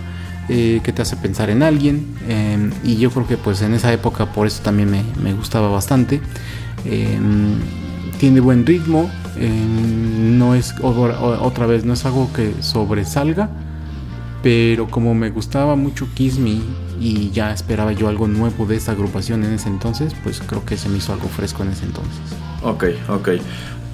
Eh, que te hace pensar en alguien eh, y yo creo que pues en esa época por eso también me, me gustaba bastante eh, tiene buen ritmo eh, no es otra vez no es algo que sobresalga pero como me gustaba mucho Kiss Me y ya esperaba yo algo nuevo de esta agrupación en ese entonces pues creo que se me hizo algo fresco en ese entonces Ok, ok.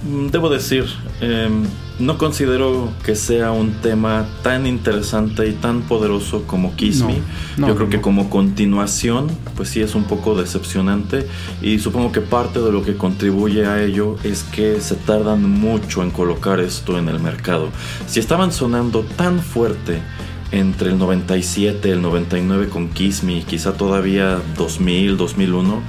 Mm, Debo decir, em, no considero que sea un tema tan interesante y tan poderoso como Kiss No, Me. no, Yo creo no, que como continuación, pues sí es un poco decepcionante y supongo que parte de lo que contribuye a ello es que se tardan mucho en colocar esto en el mercado. Si estaban sonando tan fuerte entre el 97 y el 99 con Kiss Me, quizá todavía 2000, 2001,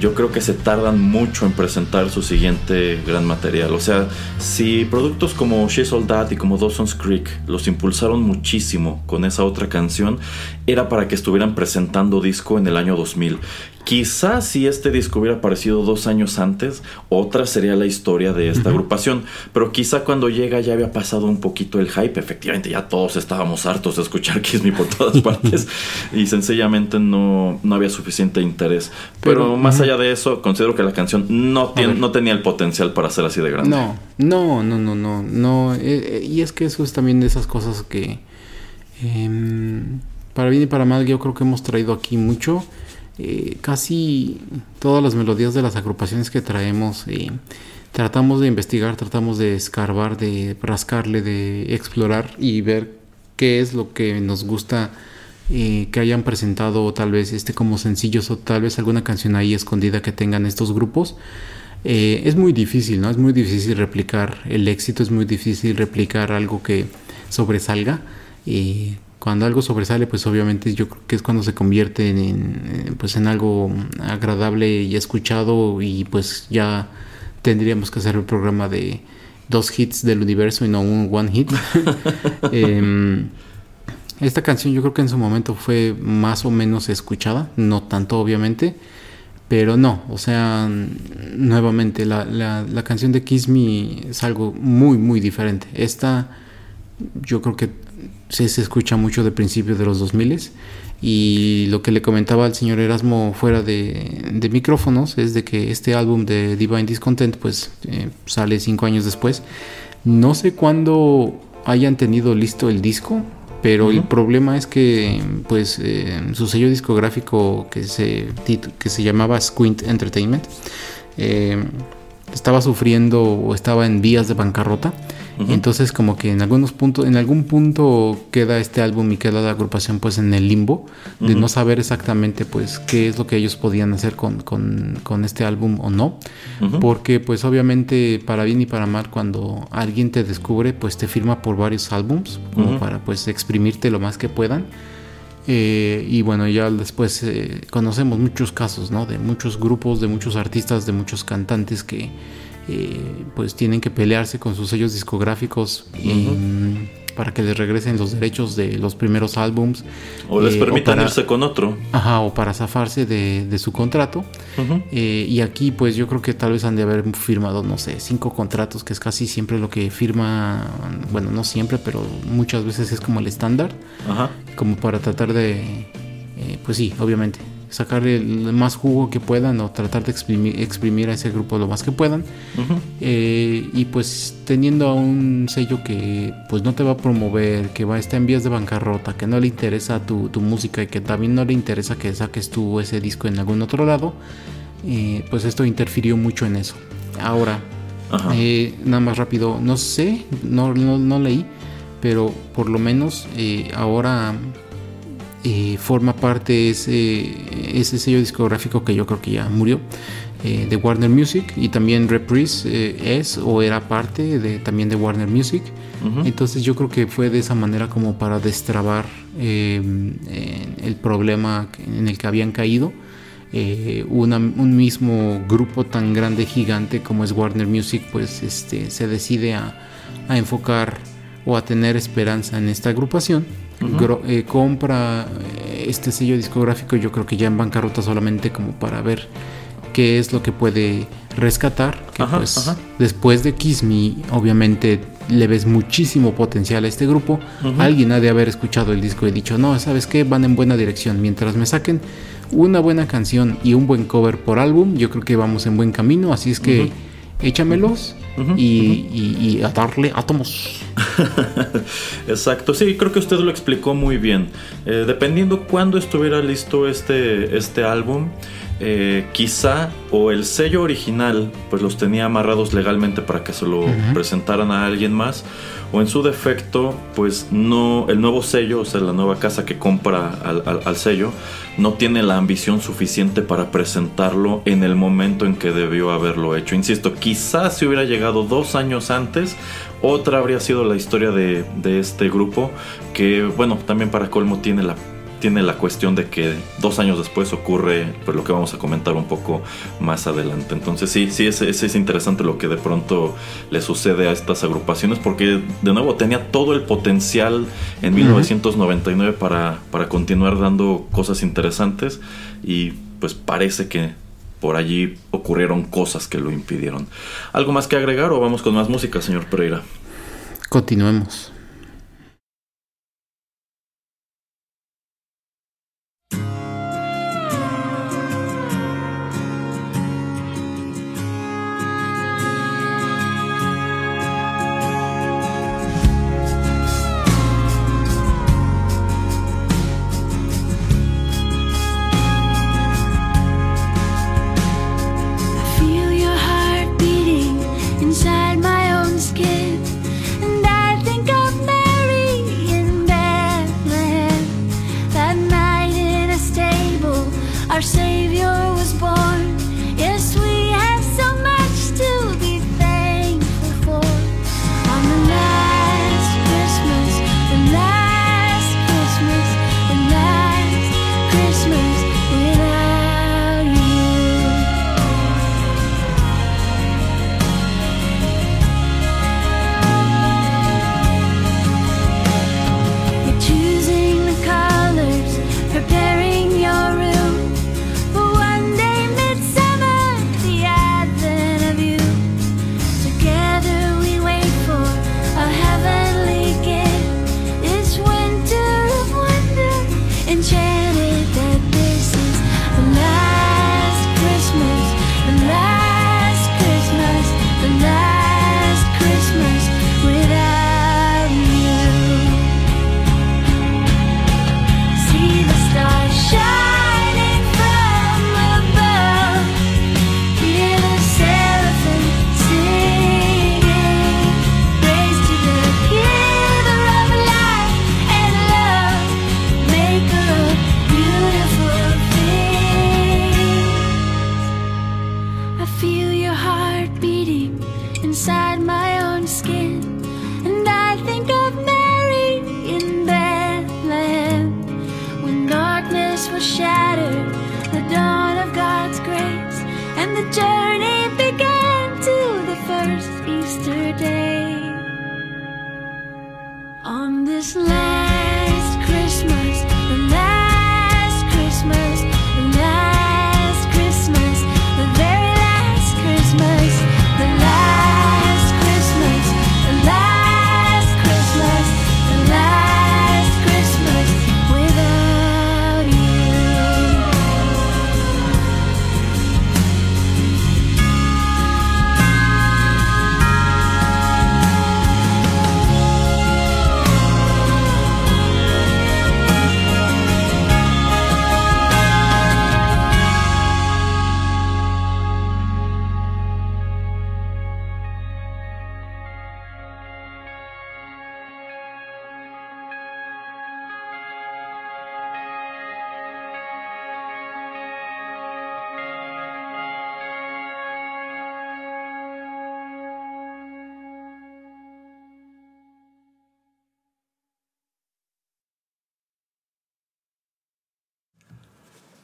yo creo que se tardan mucho en presentar su siguiente gran material. O sea, si productos como She's All That y como Dawson's Creek los impulsaron muchísimo con esa otra canción, era para que estuvieran presentando disco en el año 2000. Quizás si este disco hubiera aparecido dos años antes, otra sería la historia de esta agrupación. Pero quizá cuando llega ya había pasado un poquito el hype. Efectivamente, ya todos estábamos hartos de escuchar Kiss Me por todas partes. y sencillamente no, no había suficiente interés. Pero, Pero, más allá de eso, considero que la canción no, tiene- no tenía el potencial para ser así de grande. No, no, no, no, no, no. eh, eh, y es que eso es también de esas cosas que, em, para bien y para mal, yo creo que hemos traído aquí mucho. Eh, casi todas las melodías de las agrupaciones que traemos eh, tratamos de investigar, tratamos de escarbar, de rascarle, de explorar y ver qué es lo que nos gusta eh, que hayan presentado tal vez este como sencillos o tal vez alguna canción ahí escondida que tengan estos grupos. Es muy difícil, ¿no? Es muy difícil replicar el éxito, es muy difícil replicar algo que sobresalga. Cuando algo sobresale, pues obviamente yo creo que es cuando se convierte en, pues en algo agradable y escuchado y pues ya tendríamos que hacer el programa de dos hits del universo y no un one hit. Em, esta canción yo creo que en su momento fue más o menos escuchada, no tanto obviamente, pero no, o sea, nuevamente la, la, la canción de Kiss Me es algo muy, muy diferente. Esta yo creo que se escucha mucho de principios de los 2000 y lo que le comentaba al señor Erasmo fuera de, de micrófonos es de que este álbum de Divine Discontent pues eh, sale cinco años después. No sé cuándo hayan tenido listo el disco, pero el problema es que pues eh, su sello discográfico que se, que se llamaba Squint Entertainment eh, estaba sufriendo o estaba en vías de bancarrota entonces como que en algunos puntos, en algún punto queda este álbum y queda la agrupación pues en el limbo de no saber exactamente pues qué es lo que ellos podían hacer con, con, este álbum o no. Porque pues obviamente para bien y para mal cuando alguien te descubre pues te firma por varios álbums como para pues exprimirte lo más que puedan. Eh, y bueno, ya después eh, conocemos muchos casos, ¿no? De muchos grupos, de muchos artistas, de muchos cantantes que eh, pues tienen que pelearse con sus sellos discográficos para que les regresen los derechos de los primeros álbums. O les eh, permitan irse con otro. Ajá, o para zafarse de, su contrato. Eh, y aquí pues yo creo que tal vez han de haber firmado, no sé, cinco contratos, que es casi siempre lo que firma, bueno, no siempre, pero muchas veces es como el estándar. Ajá. Como para tratar de, pues sí, obviamente, sacar el más jugo que puedan o tratar de exprimir, a ese grupo lo más que puedan. Eh, y pues teniendo a un sello que pues no te va a promover, que va a estar en vías de bancarrota, que no le interesa tu, música y que también no le interesa que saques tú ese disco en algún otro lado, eh, pues esto interfirió mucho en eso. Ahora, eh, nada más rápido, no sé, no, no, leí, pero por lo menos ahora eh, forma parte ese, ese sello discográfico que yo creo que ya murió eh, de Warner Music y también Reprise eh, es o era parte de, también de Warner Music. Entonces yo creo que fue de esa manera como para destrabar el problema en el que habían caído un mismo grupo tan grande gigante como es Warner Music pues este se decide a, a enfocar o a tener esperanza en esta agrupación eh, compra eh, este sello discográfico, yo creo que ya en bancarrota solamente como para ver qué es lo que puede rescatar. Que pues después de Kiss Me, obviamente le ves muchísimo potencial a este grupo. Alguien ha de haber escuchado el disco y dicho, no, ¿sabes qué? Van en buena dirección. Mientras me saquen una buena canción y un buen cover por álbum, yo creo que vamos en buen camino. Así es que échamelos y, a darle átomos. Exacto, sí, creo que usted lo explicó muy bien. Eh, dependiendo cuándo estuviera listo este, este álbum, eh, quizá o el sello original pues los tenía amarrados legalmente para que se lo presentaran a alguien más o en su defecto pues no el nuevo sello o sea la nueva casa que compra al, sello no tiene la ambición suficiente para presentarlo en el momento en que debió haberlo hecho. Insisto quizás si hubiera llegado dos años antes otra habría sido la historia de, de este grupo que bueno también para colmo tiene la tiene la cuestión de que dos años después ocurre pues, lo que vamos a comentar un poco más adelante. Entonces sí, sí, es, es, interesante lo que de pronto le sucede a estas agrupaciones porque de nuevo tenía todo el potencial en 1999 para, para continuar dando cosas interesantes y pues parece que por allí ocurrieron cosas que lo impidieron. ¿Algo más que agregar o vamos con más música, señor Pereira? Continuemos.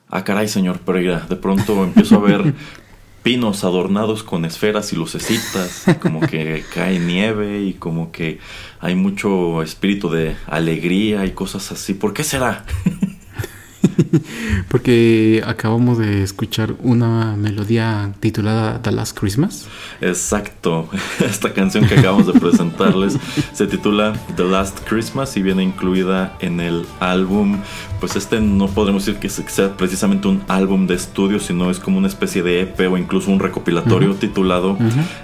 Ah, caray, señor Pereira. De pronto empiezo a ver pinos adornados con esferas y lucecitas, como que cae nieve y como que hay mucho espíritu de alegría y cosas así. ¿Por qué será? Porque acabamos de escuchar una melodía titulada The Last Christmas. Exacto. Esta canción que acabamos de presentarles se titula The Last Christmas y viene incluida en el álbum. Pues este no podremos decir que sea precisamente un álbum de estudio, sino es como una especie de EP o incluso un recopilatorio titulado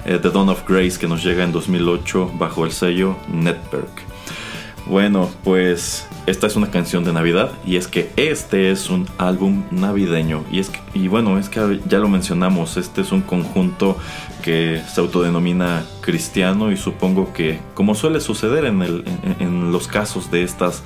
eh, The Dawn of Grace que nos llega en 2008 bajo el sello Network. Bueno, pues esta es una canción de Navidad y es que este es un álbum navideño y es y bueno, es que ya lo mencionamos, este es un conjunto que se autodenomina cristiano y supongo que como suele suceder en los casos de estas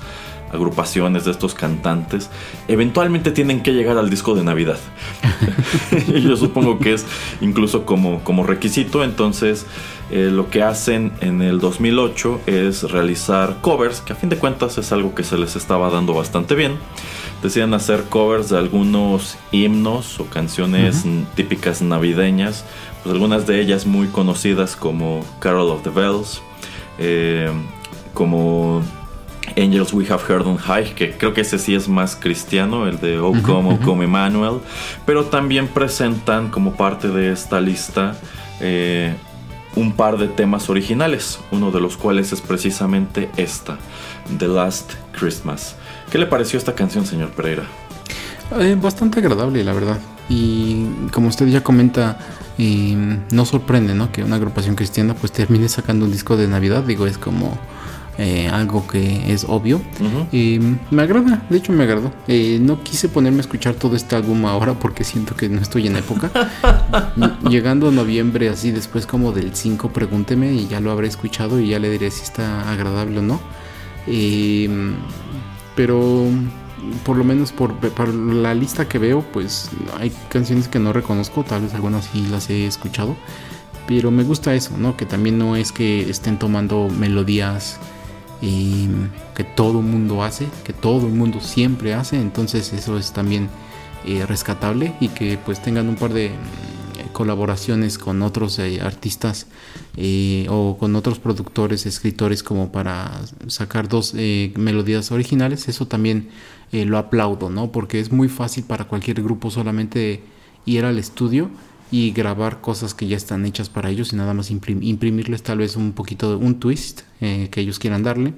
agrupaciones de estos cantantes eventualmente tienen que llegar al disco de Navidad. Yo supongo que es incluso como, como requisito. Entonces, eh, lo que hacen en el 2008 es realizar covers, que a fin de cuentas es algo que se les estaba dando bastante bien. Deciden hacer covers de algunos himnos o canciones típicas navideñas. Pues algunas de ellas muy conocidas como Carol of the Bells. eh, como Angels We Have Heard on High, que creo que ese sí es más cristiano, el de Oh Come, Oh. Come Emmanuel, pero también presentan como parte de esta lista eh, un par de temas originales, uno de los cuales es precisamente esta, The Last Christmas. ¿Qué le pareció esta canción, señor Pereira? Eh, bastante agradable, la verdad. Y como usted ya comenta, eh, no sorprende, ¿no? Que una agrupación cristiana pues termine sacando un disco de Navidad. Digo, es como eh, algo que es obvio. Eh, me agrada, de hecho me agradó. Eh, no quise ponerme a escuchar todo este álbum ahora porque siento que no estoy en época. Ll- Llegando a noviembre, así después como del 5, pregúnteme y ya lo habré escuchado y ya le diré si está agradable o no. Eh, pero por lo menos por, por la lista que veo, pues hay canciones que no reconozco, tal vez algunas sí las he escuchado. Pero me gusta eso, ¿no? Que también no es que estén tomando melodías eh, que todo el mundo hace, que todo el mundo siempre hace, entonces eso es también eh, rescatable y que pues tengan un par de mm, colaboraciones con otros eh, artistas eh, o con otros productores, escritores como para sacar dos melodías originales, eso también lo aplaudo, ¿no? Porque es muy fácil para cualquier grupo solamente ir al estudio y grabar cosas que ya están hechas para ellos y nada más imprim- imprimirles tal vez un poquito de un twist eh, que ellos quieran darle.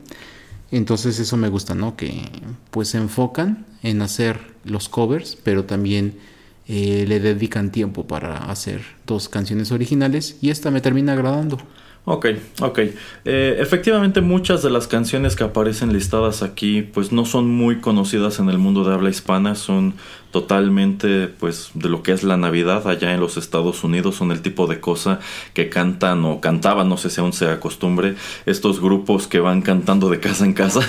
Entonces eso me gusta, ¿no? Que pues se enfocan en hacer los covers, pero también eh, le dedican tiempo para hacer dos canciones originales y esta me termina agradando. Ok, ok. Eh, efectivamente muchas de las canciones que aparecen listadas aquí pues no son muy conocidas en el mundo de habla hispana, son totalmente pues de lo que es la Navidad allá en los Estados Unidos, son el tipo de cosa que cantan o cantaban, no sé si aún sea costumbre, estos grupos que van cantando de casa en casa.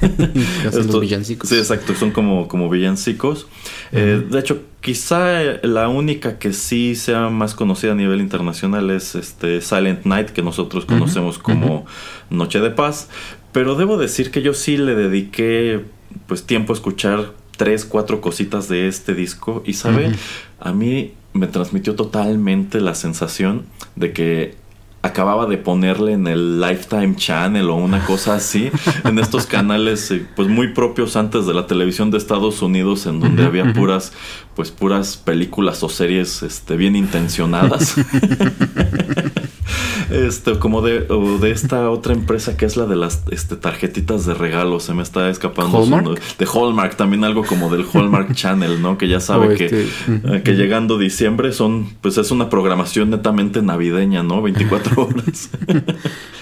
Los Estos- villancicos. Sí, exacto, son como, como villancicos. Eh, de hecho, quizá la única que sí sea más conocida a nivel internacional es este Silent Night, que nosotros conocemos como Noche de Paz. Pero debo decir que yo sí le dediqué pues tiempo a escuchar tres, cuatro cositas de este disco. Y sabe, a mí me transmitió totalmente la sensación de que acababa de ponerle en el Lifetime Channel o una cosa así, en estos canales eh, pues muy propios antes de la televisión de Estados Unidos en donde había puras pues puras películas o series este bien intencionadas. Este, como de, o de esta otra empresa que es la de las este, tarjetitas de regalo, se me está escapando. De Hallmark, también algo como del Hallmark Channel, ¿no? Que ya sabe O que, este, eh, que llegando diciembre son, pues es una programación netamente navideña, ¿no? 24 horas.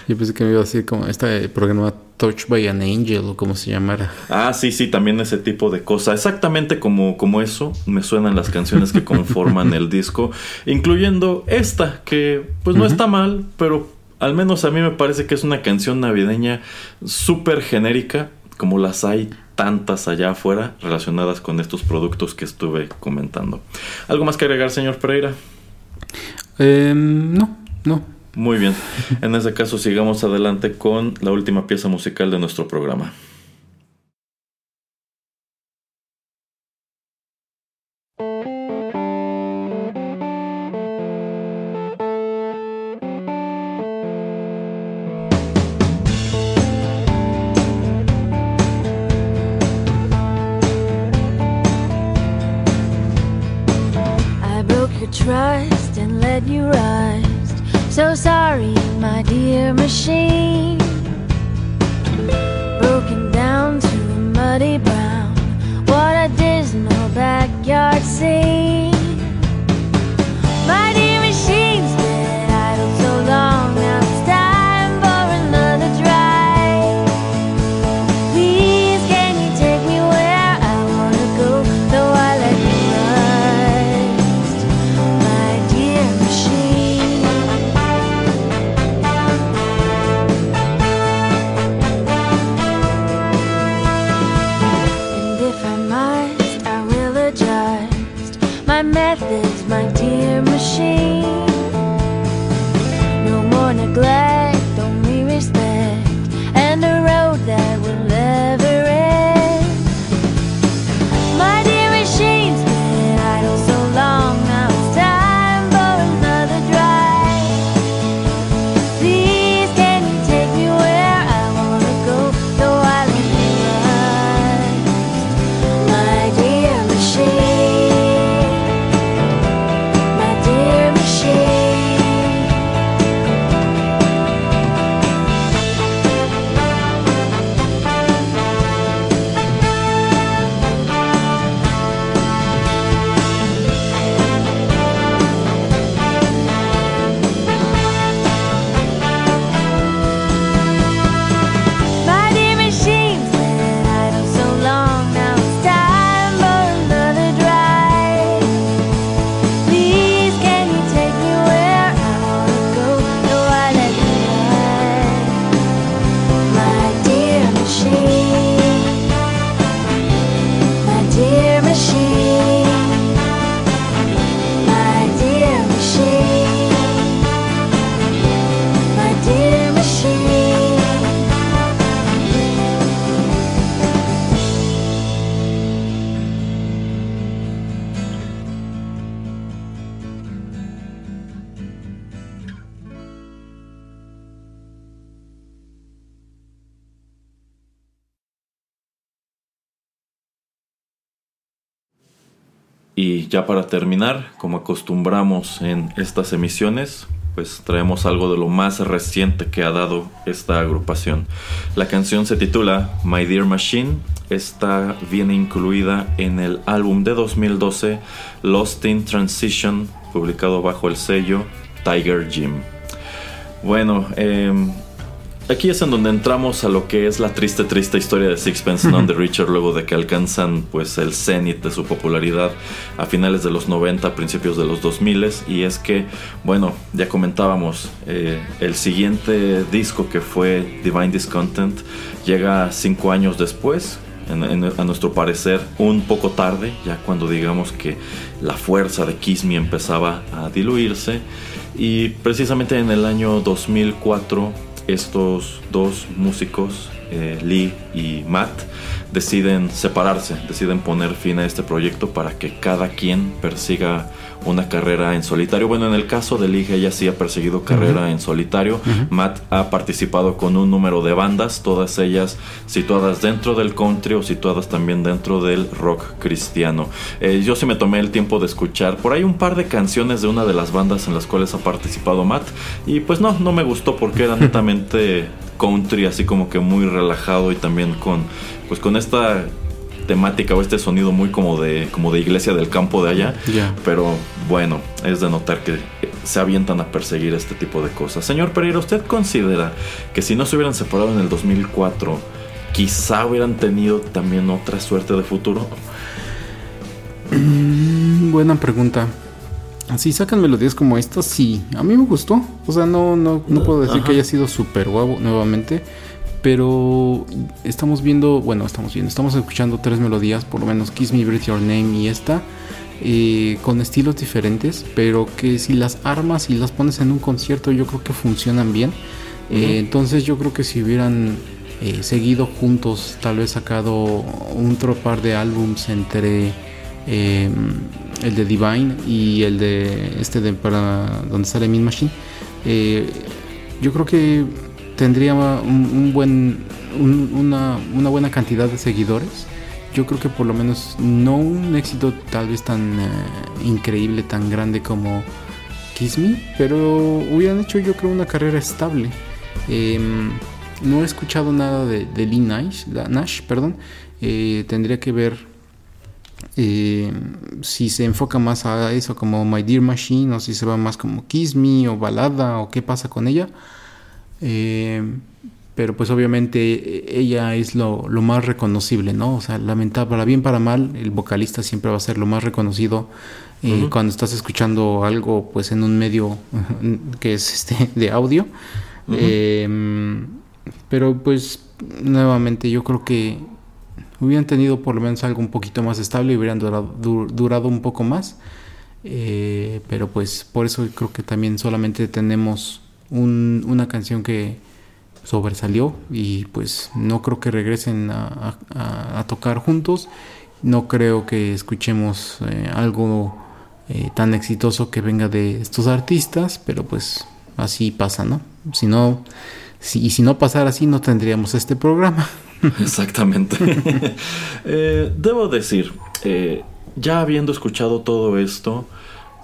Yo pensé que me iba a decir como este programa Touch by an Angel o como se llamara. Ah, sí, sí, también ese tipo de cosa. Exactamente como, como eso me suenan las canciones que conforman el disco, incluyendo esta, que pues no está mal, pero al menos a mí me parece que es una canción navideña súper genérica, como las hay tantas allá afuera relacionadas con estos productos que estuve comentando. ¿Algo más que agregar, señor Pereira? Em, no, no. Muy bien. En ese caso, sigamos adelante con la última pieza musical de nuestro programa. Terminar, como acostumbramos en estas emisiones, pues traemos algo de lo más reciente que ha dado esta agrupación. La canción se titula My Dear Machine. Esta viene incluida en el álbum de 2012 Lost in Transition, publicado bajo el sello Tiger Jim. Bueno, em, Aquí es en donde entramos a lo que es la triste, triste historia de Sixpence None the Richer luego de que alcanzan pues el cenit de su popularidad a finales de los 90, principios de los 2000 y es que, bueno, ya comentábamos, eh, el siguiente disco que fue Divine Discontent llega cinco años después, en- en- a nuestro parecer un poco tarde, ya cuando digamos que la fuerza de Kiss Me empezaba a diluirse. Y precisamente en el año 2004 estos dos músicos eh, Lee y Matt deciden separarse, deciden poner fin a este proyecto para que cada quien persiga una carrera en solitario. Bueno, en el caso de Lee, ella sí ha perseguido carrera en solitario. Matt ha participado con un número de bandas, todas ellas situadas dentro del country o situadas también dentro del rock cristiano. Eh, yo sí me tomé el tiempo de escuchar por ahí un par de canciones de una de las bandas en las cuales ha participado Matt y pues no, no me gustó porque era netamente country, así como que muy relajado y también con pues con esta temática o este sonido muy como de como de iglesia del campo de allá. Pero bueno, es de notar que se avientan a perseguir este tipo de cosas. Señor Pereira, ¿usted considera que si no se hubieran separado en el 2004, quizá hubieran tenido también otra suerte de futuro? Mm, buena pregunta. Si sacan melodías como estas, sí. A mí me gustó. O sea, no, no, no puedo decir Ajá. que haya sido súper guau nuevamente. Pero estamos viendo, bueno, estamos viendo, estamos escuchando tres melodías, por lo menos Kiss Me, Breathe Your Name y esta, eh, con estilos diferentes, pero que si las armas y las pones en un concierto, yo creo que funcionan bien. Eh, entonces, yo creo que si hubieran eh, seguido juntos, tal vez sacado un otro par de álbums entre eh, el de Divine y el de este de para donde sale Mean Machine, yo creo que tendría un, buen un- una, una buena cantidad de seguidores. Yo creo que por lo menos no un éxito tal vez tan eh, increíble, tan grande como Kiss Me, pero hubieran hecho yo creo una carrera estable. Em, no he escuchado nada de, Lee Nash, Nash perdón. Eh, tendría que ver eh, si se enfoca más a eso como My Dear Machine o si se va más como Kiss Me o balada o qué pasa con ella. Eh, pero pues obviamente eh, ella es lo, lo más reconocible, ¿no? O sea, lamentable, para bien, para mal, el vocalista siempre va a ser lo más reconocido eh, cuando estás escuchando algo pues en un medio que es este de audio. Eh, pero pues nuevamente yo creo que hubieran tenido por lo menos algo un poquito más estable y hubieran durado, du- durado un poco más. Eh, pero pues por eso creo que también solamente tenemos un- una canción que sobresalió y pues no creo que regresen a, tocar juntos. No creo que escuchemos eh, algo eh, tan exitoso que venga de estos artistas, pero pues así pasa, ¿no? Si no, si, y si no pasara así no tendríamos este programa. Exactamente. Eh, debo decir, ya habiendo escuchado todo esto,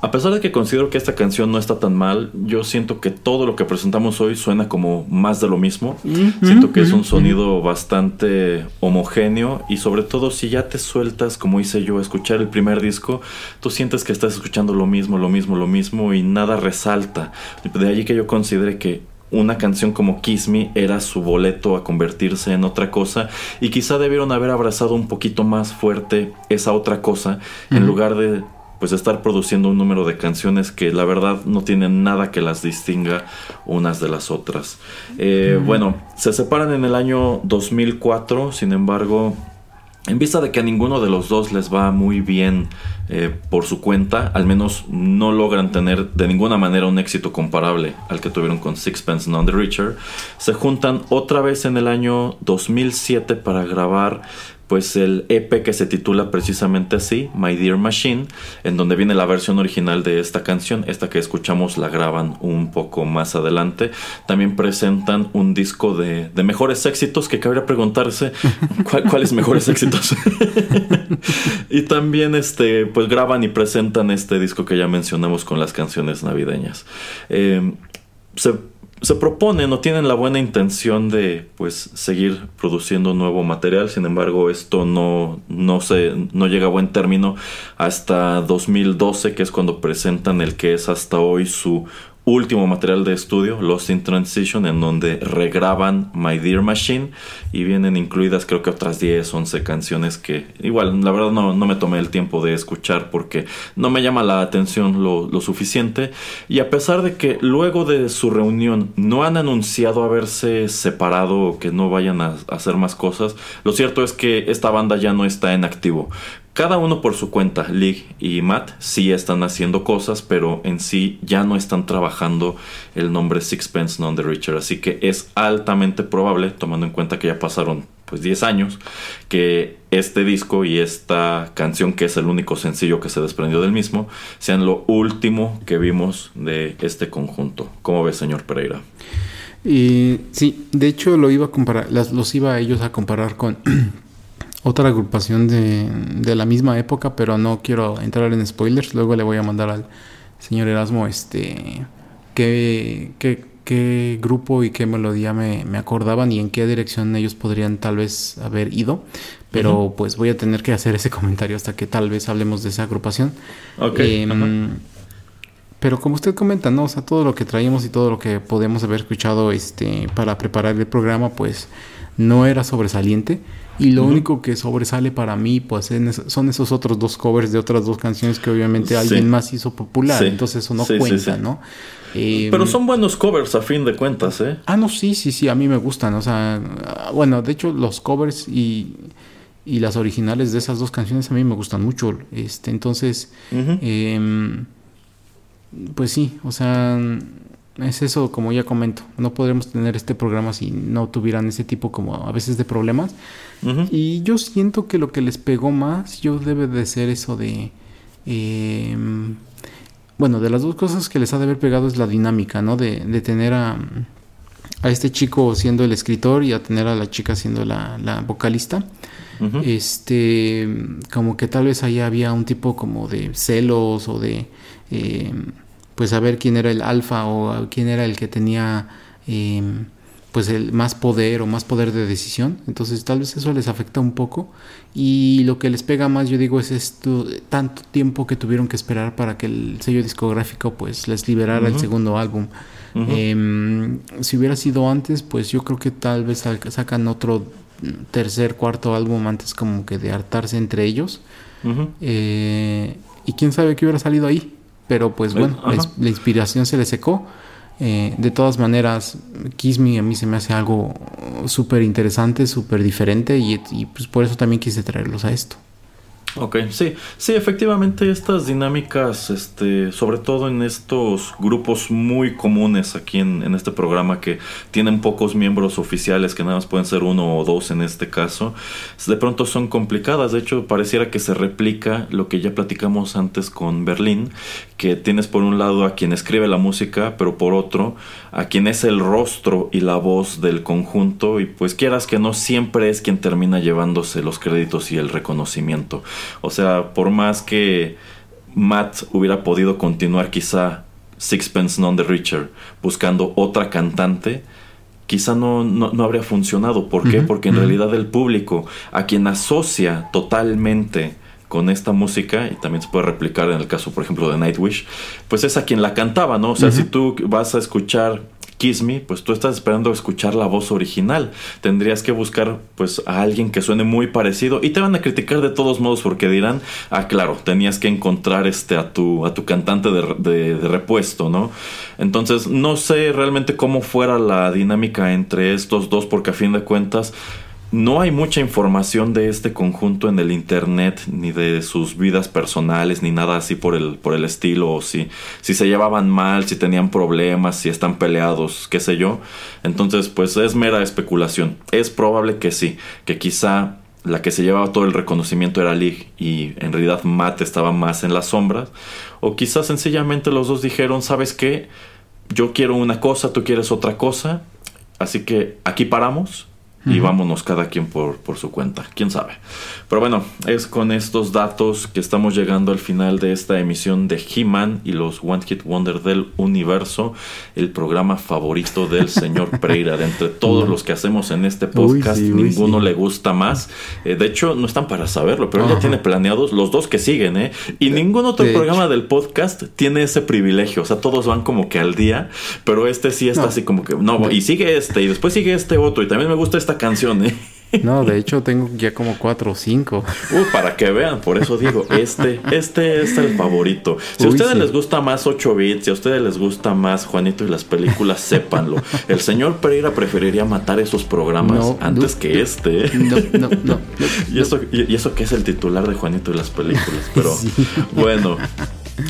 a pesar de que considero que esta canción no está tan mal, yo siento que todo lo que presentamos hoy suena como más de lo mismo. Siento que es un sonido bastante homogéneo y sobre todo si ya te sueltas, como hice yo, a escuchar el primer disco, tú sientes que estás escuchando lo mismo, lo mismo, lo mismo y nada resalta. De allí que yo considere que una canción como Kiss Me era su boleto a convertirse en otra cosa y quizá debieron haber abrazado un poquito más fuerte esa otra cosa en lugar de pues estar produciendo un número de canciones que la verdad no tienen nada que las distinga unas de las otras. Eh, Bueno, se separan en el año 2004, sin embargo, en vista de que a ninguno de los dos les va muy bien eh, por su cuenta, al menos no logran tener de ninguna manera un éxito comparable al que tuvieron con Sixpence None the Richer, se juntan otra vez en el año 2007 para grabar pues el EP que se titula precisamente así, My Dear Machine, en donde viene la versión original de esta canción, esta que escuchamos la graban un poco más adelante. También presentan un disco de, de mejores éxitos, que cabría preguntarse ¿cuál- cuáles mejores éxitos. y también este, pues graban y presentan este disco que ya mencionamos con las canciones navideñas. Eh, se, se proponen o tienen la buena intención de pues seguir produciendo nuevo material, sin embargo esto no, no, se, no llega a buen término hasta 2012 que es cuando presentan el que es hasta hoy su último material de estudio, Lost in Transition, en donde regraban My Dear Machine y vienen incluidas creo que otras 10, 11 canciones que igual la verdad no, no me tomé el tiempo de escuchar porque no me llama la atención lo, lo suficiente y a pesar de que luego de su reunión no han anunciado haberse separado o que no vayan a, a hacer más cosas, lo cierto es que esta banda ya no está en activo. Cada uno por su cuenta, Lig y Matt, sí están haciendo cosas, pero en sí ya no están trabajando el nombre Sixpence None the Richer. Así que es altamente probable, tomando en cuenta que ya pasaron pues 10 años, que este disco y esta canción, que es el único sencillo que se desprendió del mismo, sean lo último que vimos de este conjunto. ¿Cómo ve, señor Pereira? Y sí, de hecho lo iba a comparar, las- los iba a ellos a comparar con otra agrupación de, de la misma época, pero no quiero entrar en spoilers. Luego le voy a mandar al señor Erasmo este qué, qué, qué grupo y qué melodía me, me acordaban y en qué dirección ellos podrían tal vez haber ido. Pero pues voy a tener que hacer ese comentario hasta que tal vez hablemos de esa agrupación. Ok, Em, pero como usted comenta, ¿no? O sea, todo lo que traíamos y todo lo que podemos haber escuchado este, para preparar el programa, pues no era sobresaliente. Y lo único que sobresale para mí, pues es- son esos otros dos covers de otras dos canciones que obviamente Sí. alguien más hizo popular. Sí. Entonces eso no Sí, cuenta. ¿no? Eh, Pero son buenos covers a fin de cuentas, ¿eh? Ah, no, sí, sí, sí, a mí me gustan. O sea, bueno, de hecho los covers y, y las originales de esas dos canciones a mí me gustan mucho. Este, entonces. Em, pues sí, o sea, es eso como ya comento. No podremos tener este programa si no tuvieran ese tipo como a veces de problemas. Y yo siento que lo que les pegó más, yo debe de ser eso de... em, bueno, de las dos cosas que les ha de haber pegado es la dinámica, ¿no? De, de tener a, a este chico siendo el escritor y a tener a la chica siendo la, la vocalista este como que tal vez ahí había un tipo como de celos o de eh, pues saber quién era el alfa o quién era el que tenía eh, pues el más poder o más poder de decisión entonces tal vez eso les afecta un poco y lo que les pega más yo digo es esto tanto tiempo que tuvieron que esperar para que el sello discográfico pues les liberara el segundo álbum. Em, si hubiera sido antes, pues yo creo que tal vez sac- sacan otro tercer, cuarto álbum antes como que de hartarse entre ellos. Eh, y quién sabe qué hubiera salido ahí. Pero pues bueno, la inspiración se le secó. Eh, de todas maneras, Kiss Me a mí se me hace algo súper interesante, súper diferente y, y, pues por eso también quise traerlos a esto. Ok, sí, sí, efectivamente estas dinámicas, este, sobre todo en estos grupos muy comunes aquí en, en este programa que tienen pocos miembros oficiales, que nada más pueden ser uno o dos en este caso, de pronto son complicadas. De hecho, pareciera que se replica lo que ya platicamos antes con Berlín, que tienes por un lado a quien escribe la música, pero por otro a quien es el rostro y la voz del conjunto y pues quieras que no siempre es quien termina llevándose los créditos y el reconocimiento. O sea, por más que Matt hubiera podido continuar quizá Sixpence None the Richer buscando otra cantante, quizá no, no, no habría funcionado. ¿Por qué? Porque en realidad el público a quien asocia totalmente con esta música, y también se puede replicar en el caso, por ejemplo, de Nightwish, pues es a quien la cantaba, ¿no? O sea, si tú vas a escuchar Kiss Me, pues tú estás esperando escuchar la voz original. Tendrías que buscar pues a alguien que suene muy parecido y te van a criticar de todos modos porque dirán, ah claro, tenías que encontrar este a tu a tu cantante de, de- de repuesto, ¿no? Entonces no sé realmente cómo fuera la dinámica entre estos dos porque a fin de cuentas no hay mucha información de este conjunto en el internet, ni de sus vidas personales, ni nada así por el, por el estilo, o si, si se llevaban mal, si tenían problemas, si están peleados, qué sé yo. Entonces, pues es mera especulación. Es probable que sí, que quizá la que se llevaba todo el reconocimiento era Lig y en realidad Matt estaba más en las sombras. O quizás sencillamente los dos dijeron, ¿sabes qué? Yo quiero una cosa, tú quieres otra cosa. Así que aquí paramos y vámonos cada quien por, por su cuenta. ¿Quién sabe? Pero bueno, es con estos datos que estamos llegando al final de esta emisión de He-Man y los One Hit Wonder del universo, el programa favorito del señor Pereira. De entre todos los que hacemos en este podcast, Uy, sí, uy, ninguno sí. le gusta más. Eh, de hecho, no están para saberlo, pero él ya Ajá. tiene planeados los dos que siguen, ¿eh? Y ningún otro de programa del podcast tiene ese privilegio. O sea, todos van como que al día, pero este sí está No. así como que, no, y sigue este, y después sigue este otro, y también me gusta esta canción, ¿eh? No, de hecho tengo ya como cuatro o cinco. Uh, para que vean, por eso digo, este, este es el favorito. Si a ustedes sí. les gusta más 8 bits, si a ustedes les gusta más Juanito y las películas, sépanlo. El señor Pereira preferiría matar esos programas No, antes no. que este. No, no, no. no, Y eso, y, y eso que es el titular de Juanito y las películas. Pero Sí. bueno,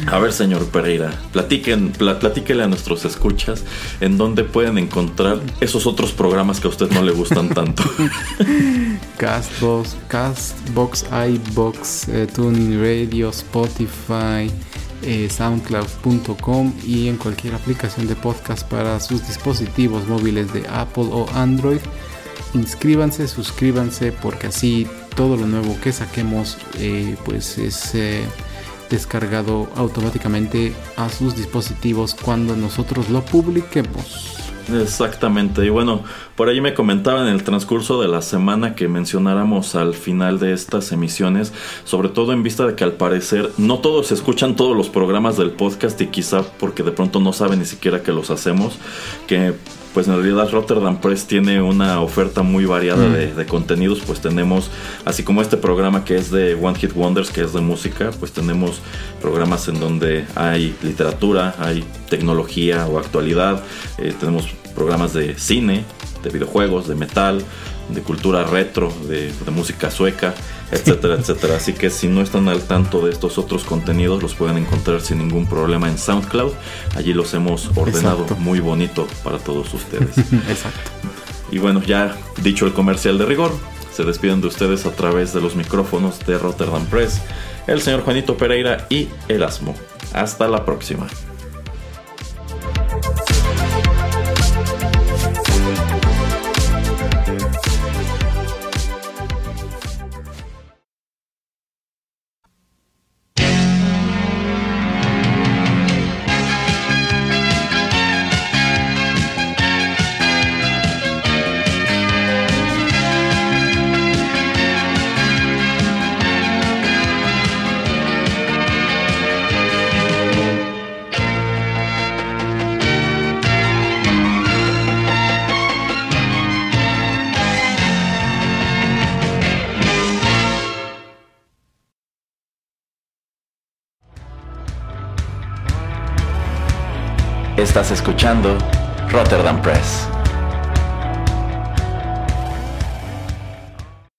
a ver, señor Pereira, platiquen, a nuestros escuchas en dónde pueden encontrar esos otros programas que a usted no le gustan tanto. Castbox, Castbox, iBox, eh, TuneIn Radio, Spotify, eh, SoundCloud.com y en cualquier aplicación de podcast para sus dispositivos móviles de Apple o Android. Inscríbanse, suscríbanse porque así todo lo nuevo que saquemos eh, pues es eh, descargado automáticamente a sus dispositivos cuando nosotros lo publiquemos. Exactamente, y bueno, por ahí me comentaban en el transcurso de la semana que mencionáramos al final de estas emisiones, sobre todo en vista de que al parecer no todos escuchan todos los programas del podcast y quizá porque de pronto no saben ni siquiera que los hacemos, que pues en realidad Rotterdam Press tiene una oferta muy variada de, de contenidos, pues tenemos, así como este programa que es de One Hit Wonders, que es de música, pues tenemos programas en donde hay literatura, hay tecnología o actualidad, eh, tenemos programas de cine, de videojuegos, de metal, de cultura retro, de, de música sueca, etcétera, etcétera. Así que si no están al tanto de estos otros contenidos, los pueden encontrar sin ningún problema en SoundCloud. Allí los hemos ordenado Exacto. muy bonito para todos ustedes. Exacto. Y bueno, ya dicho el comercial de rigor, se despiden de ustedes a través de los micrófonos de Rotterdam Press, el señor Juanito Pereira y Erasmo. Hasta la próxima. Estás escuchando Rotterdam Press.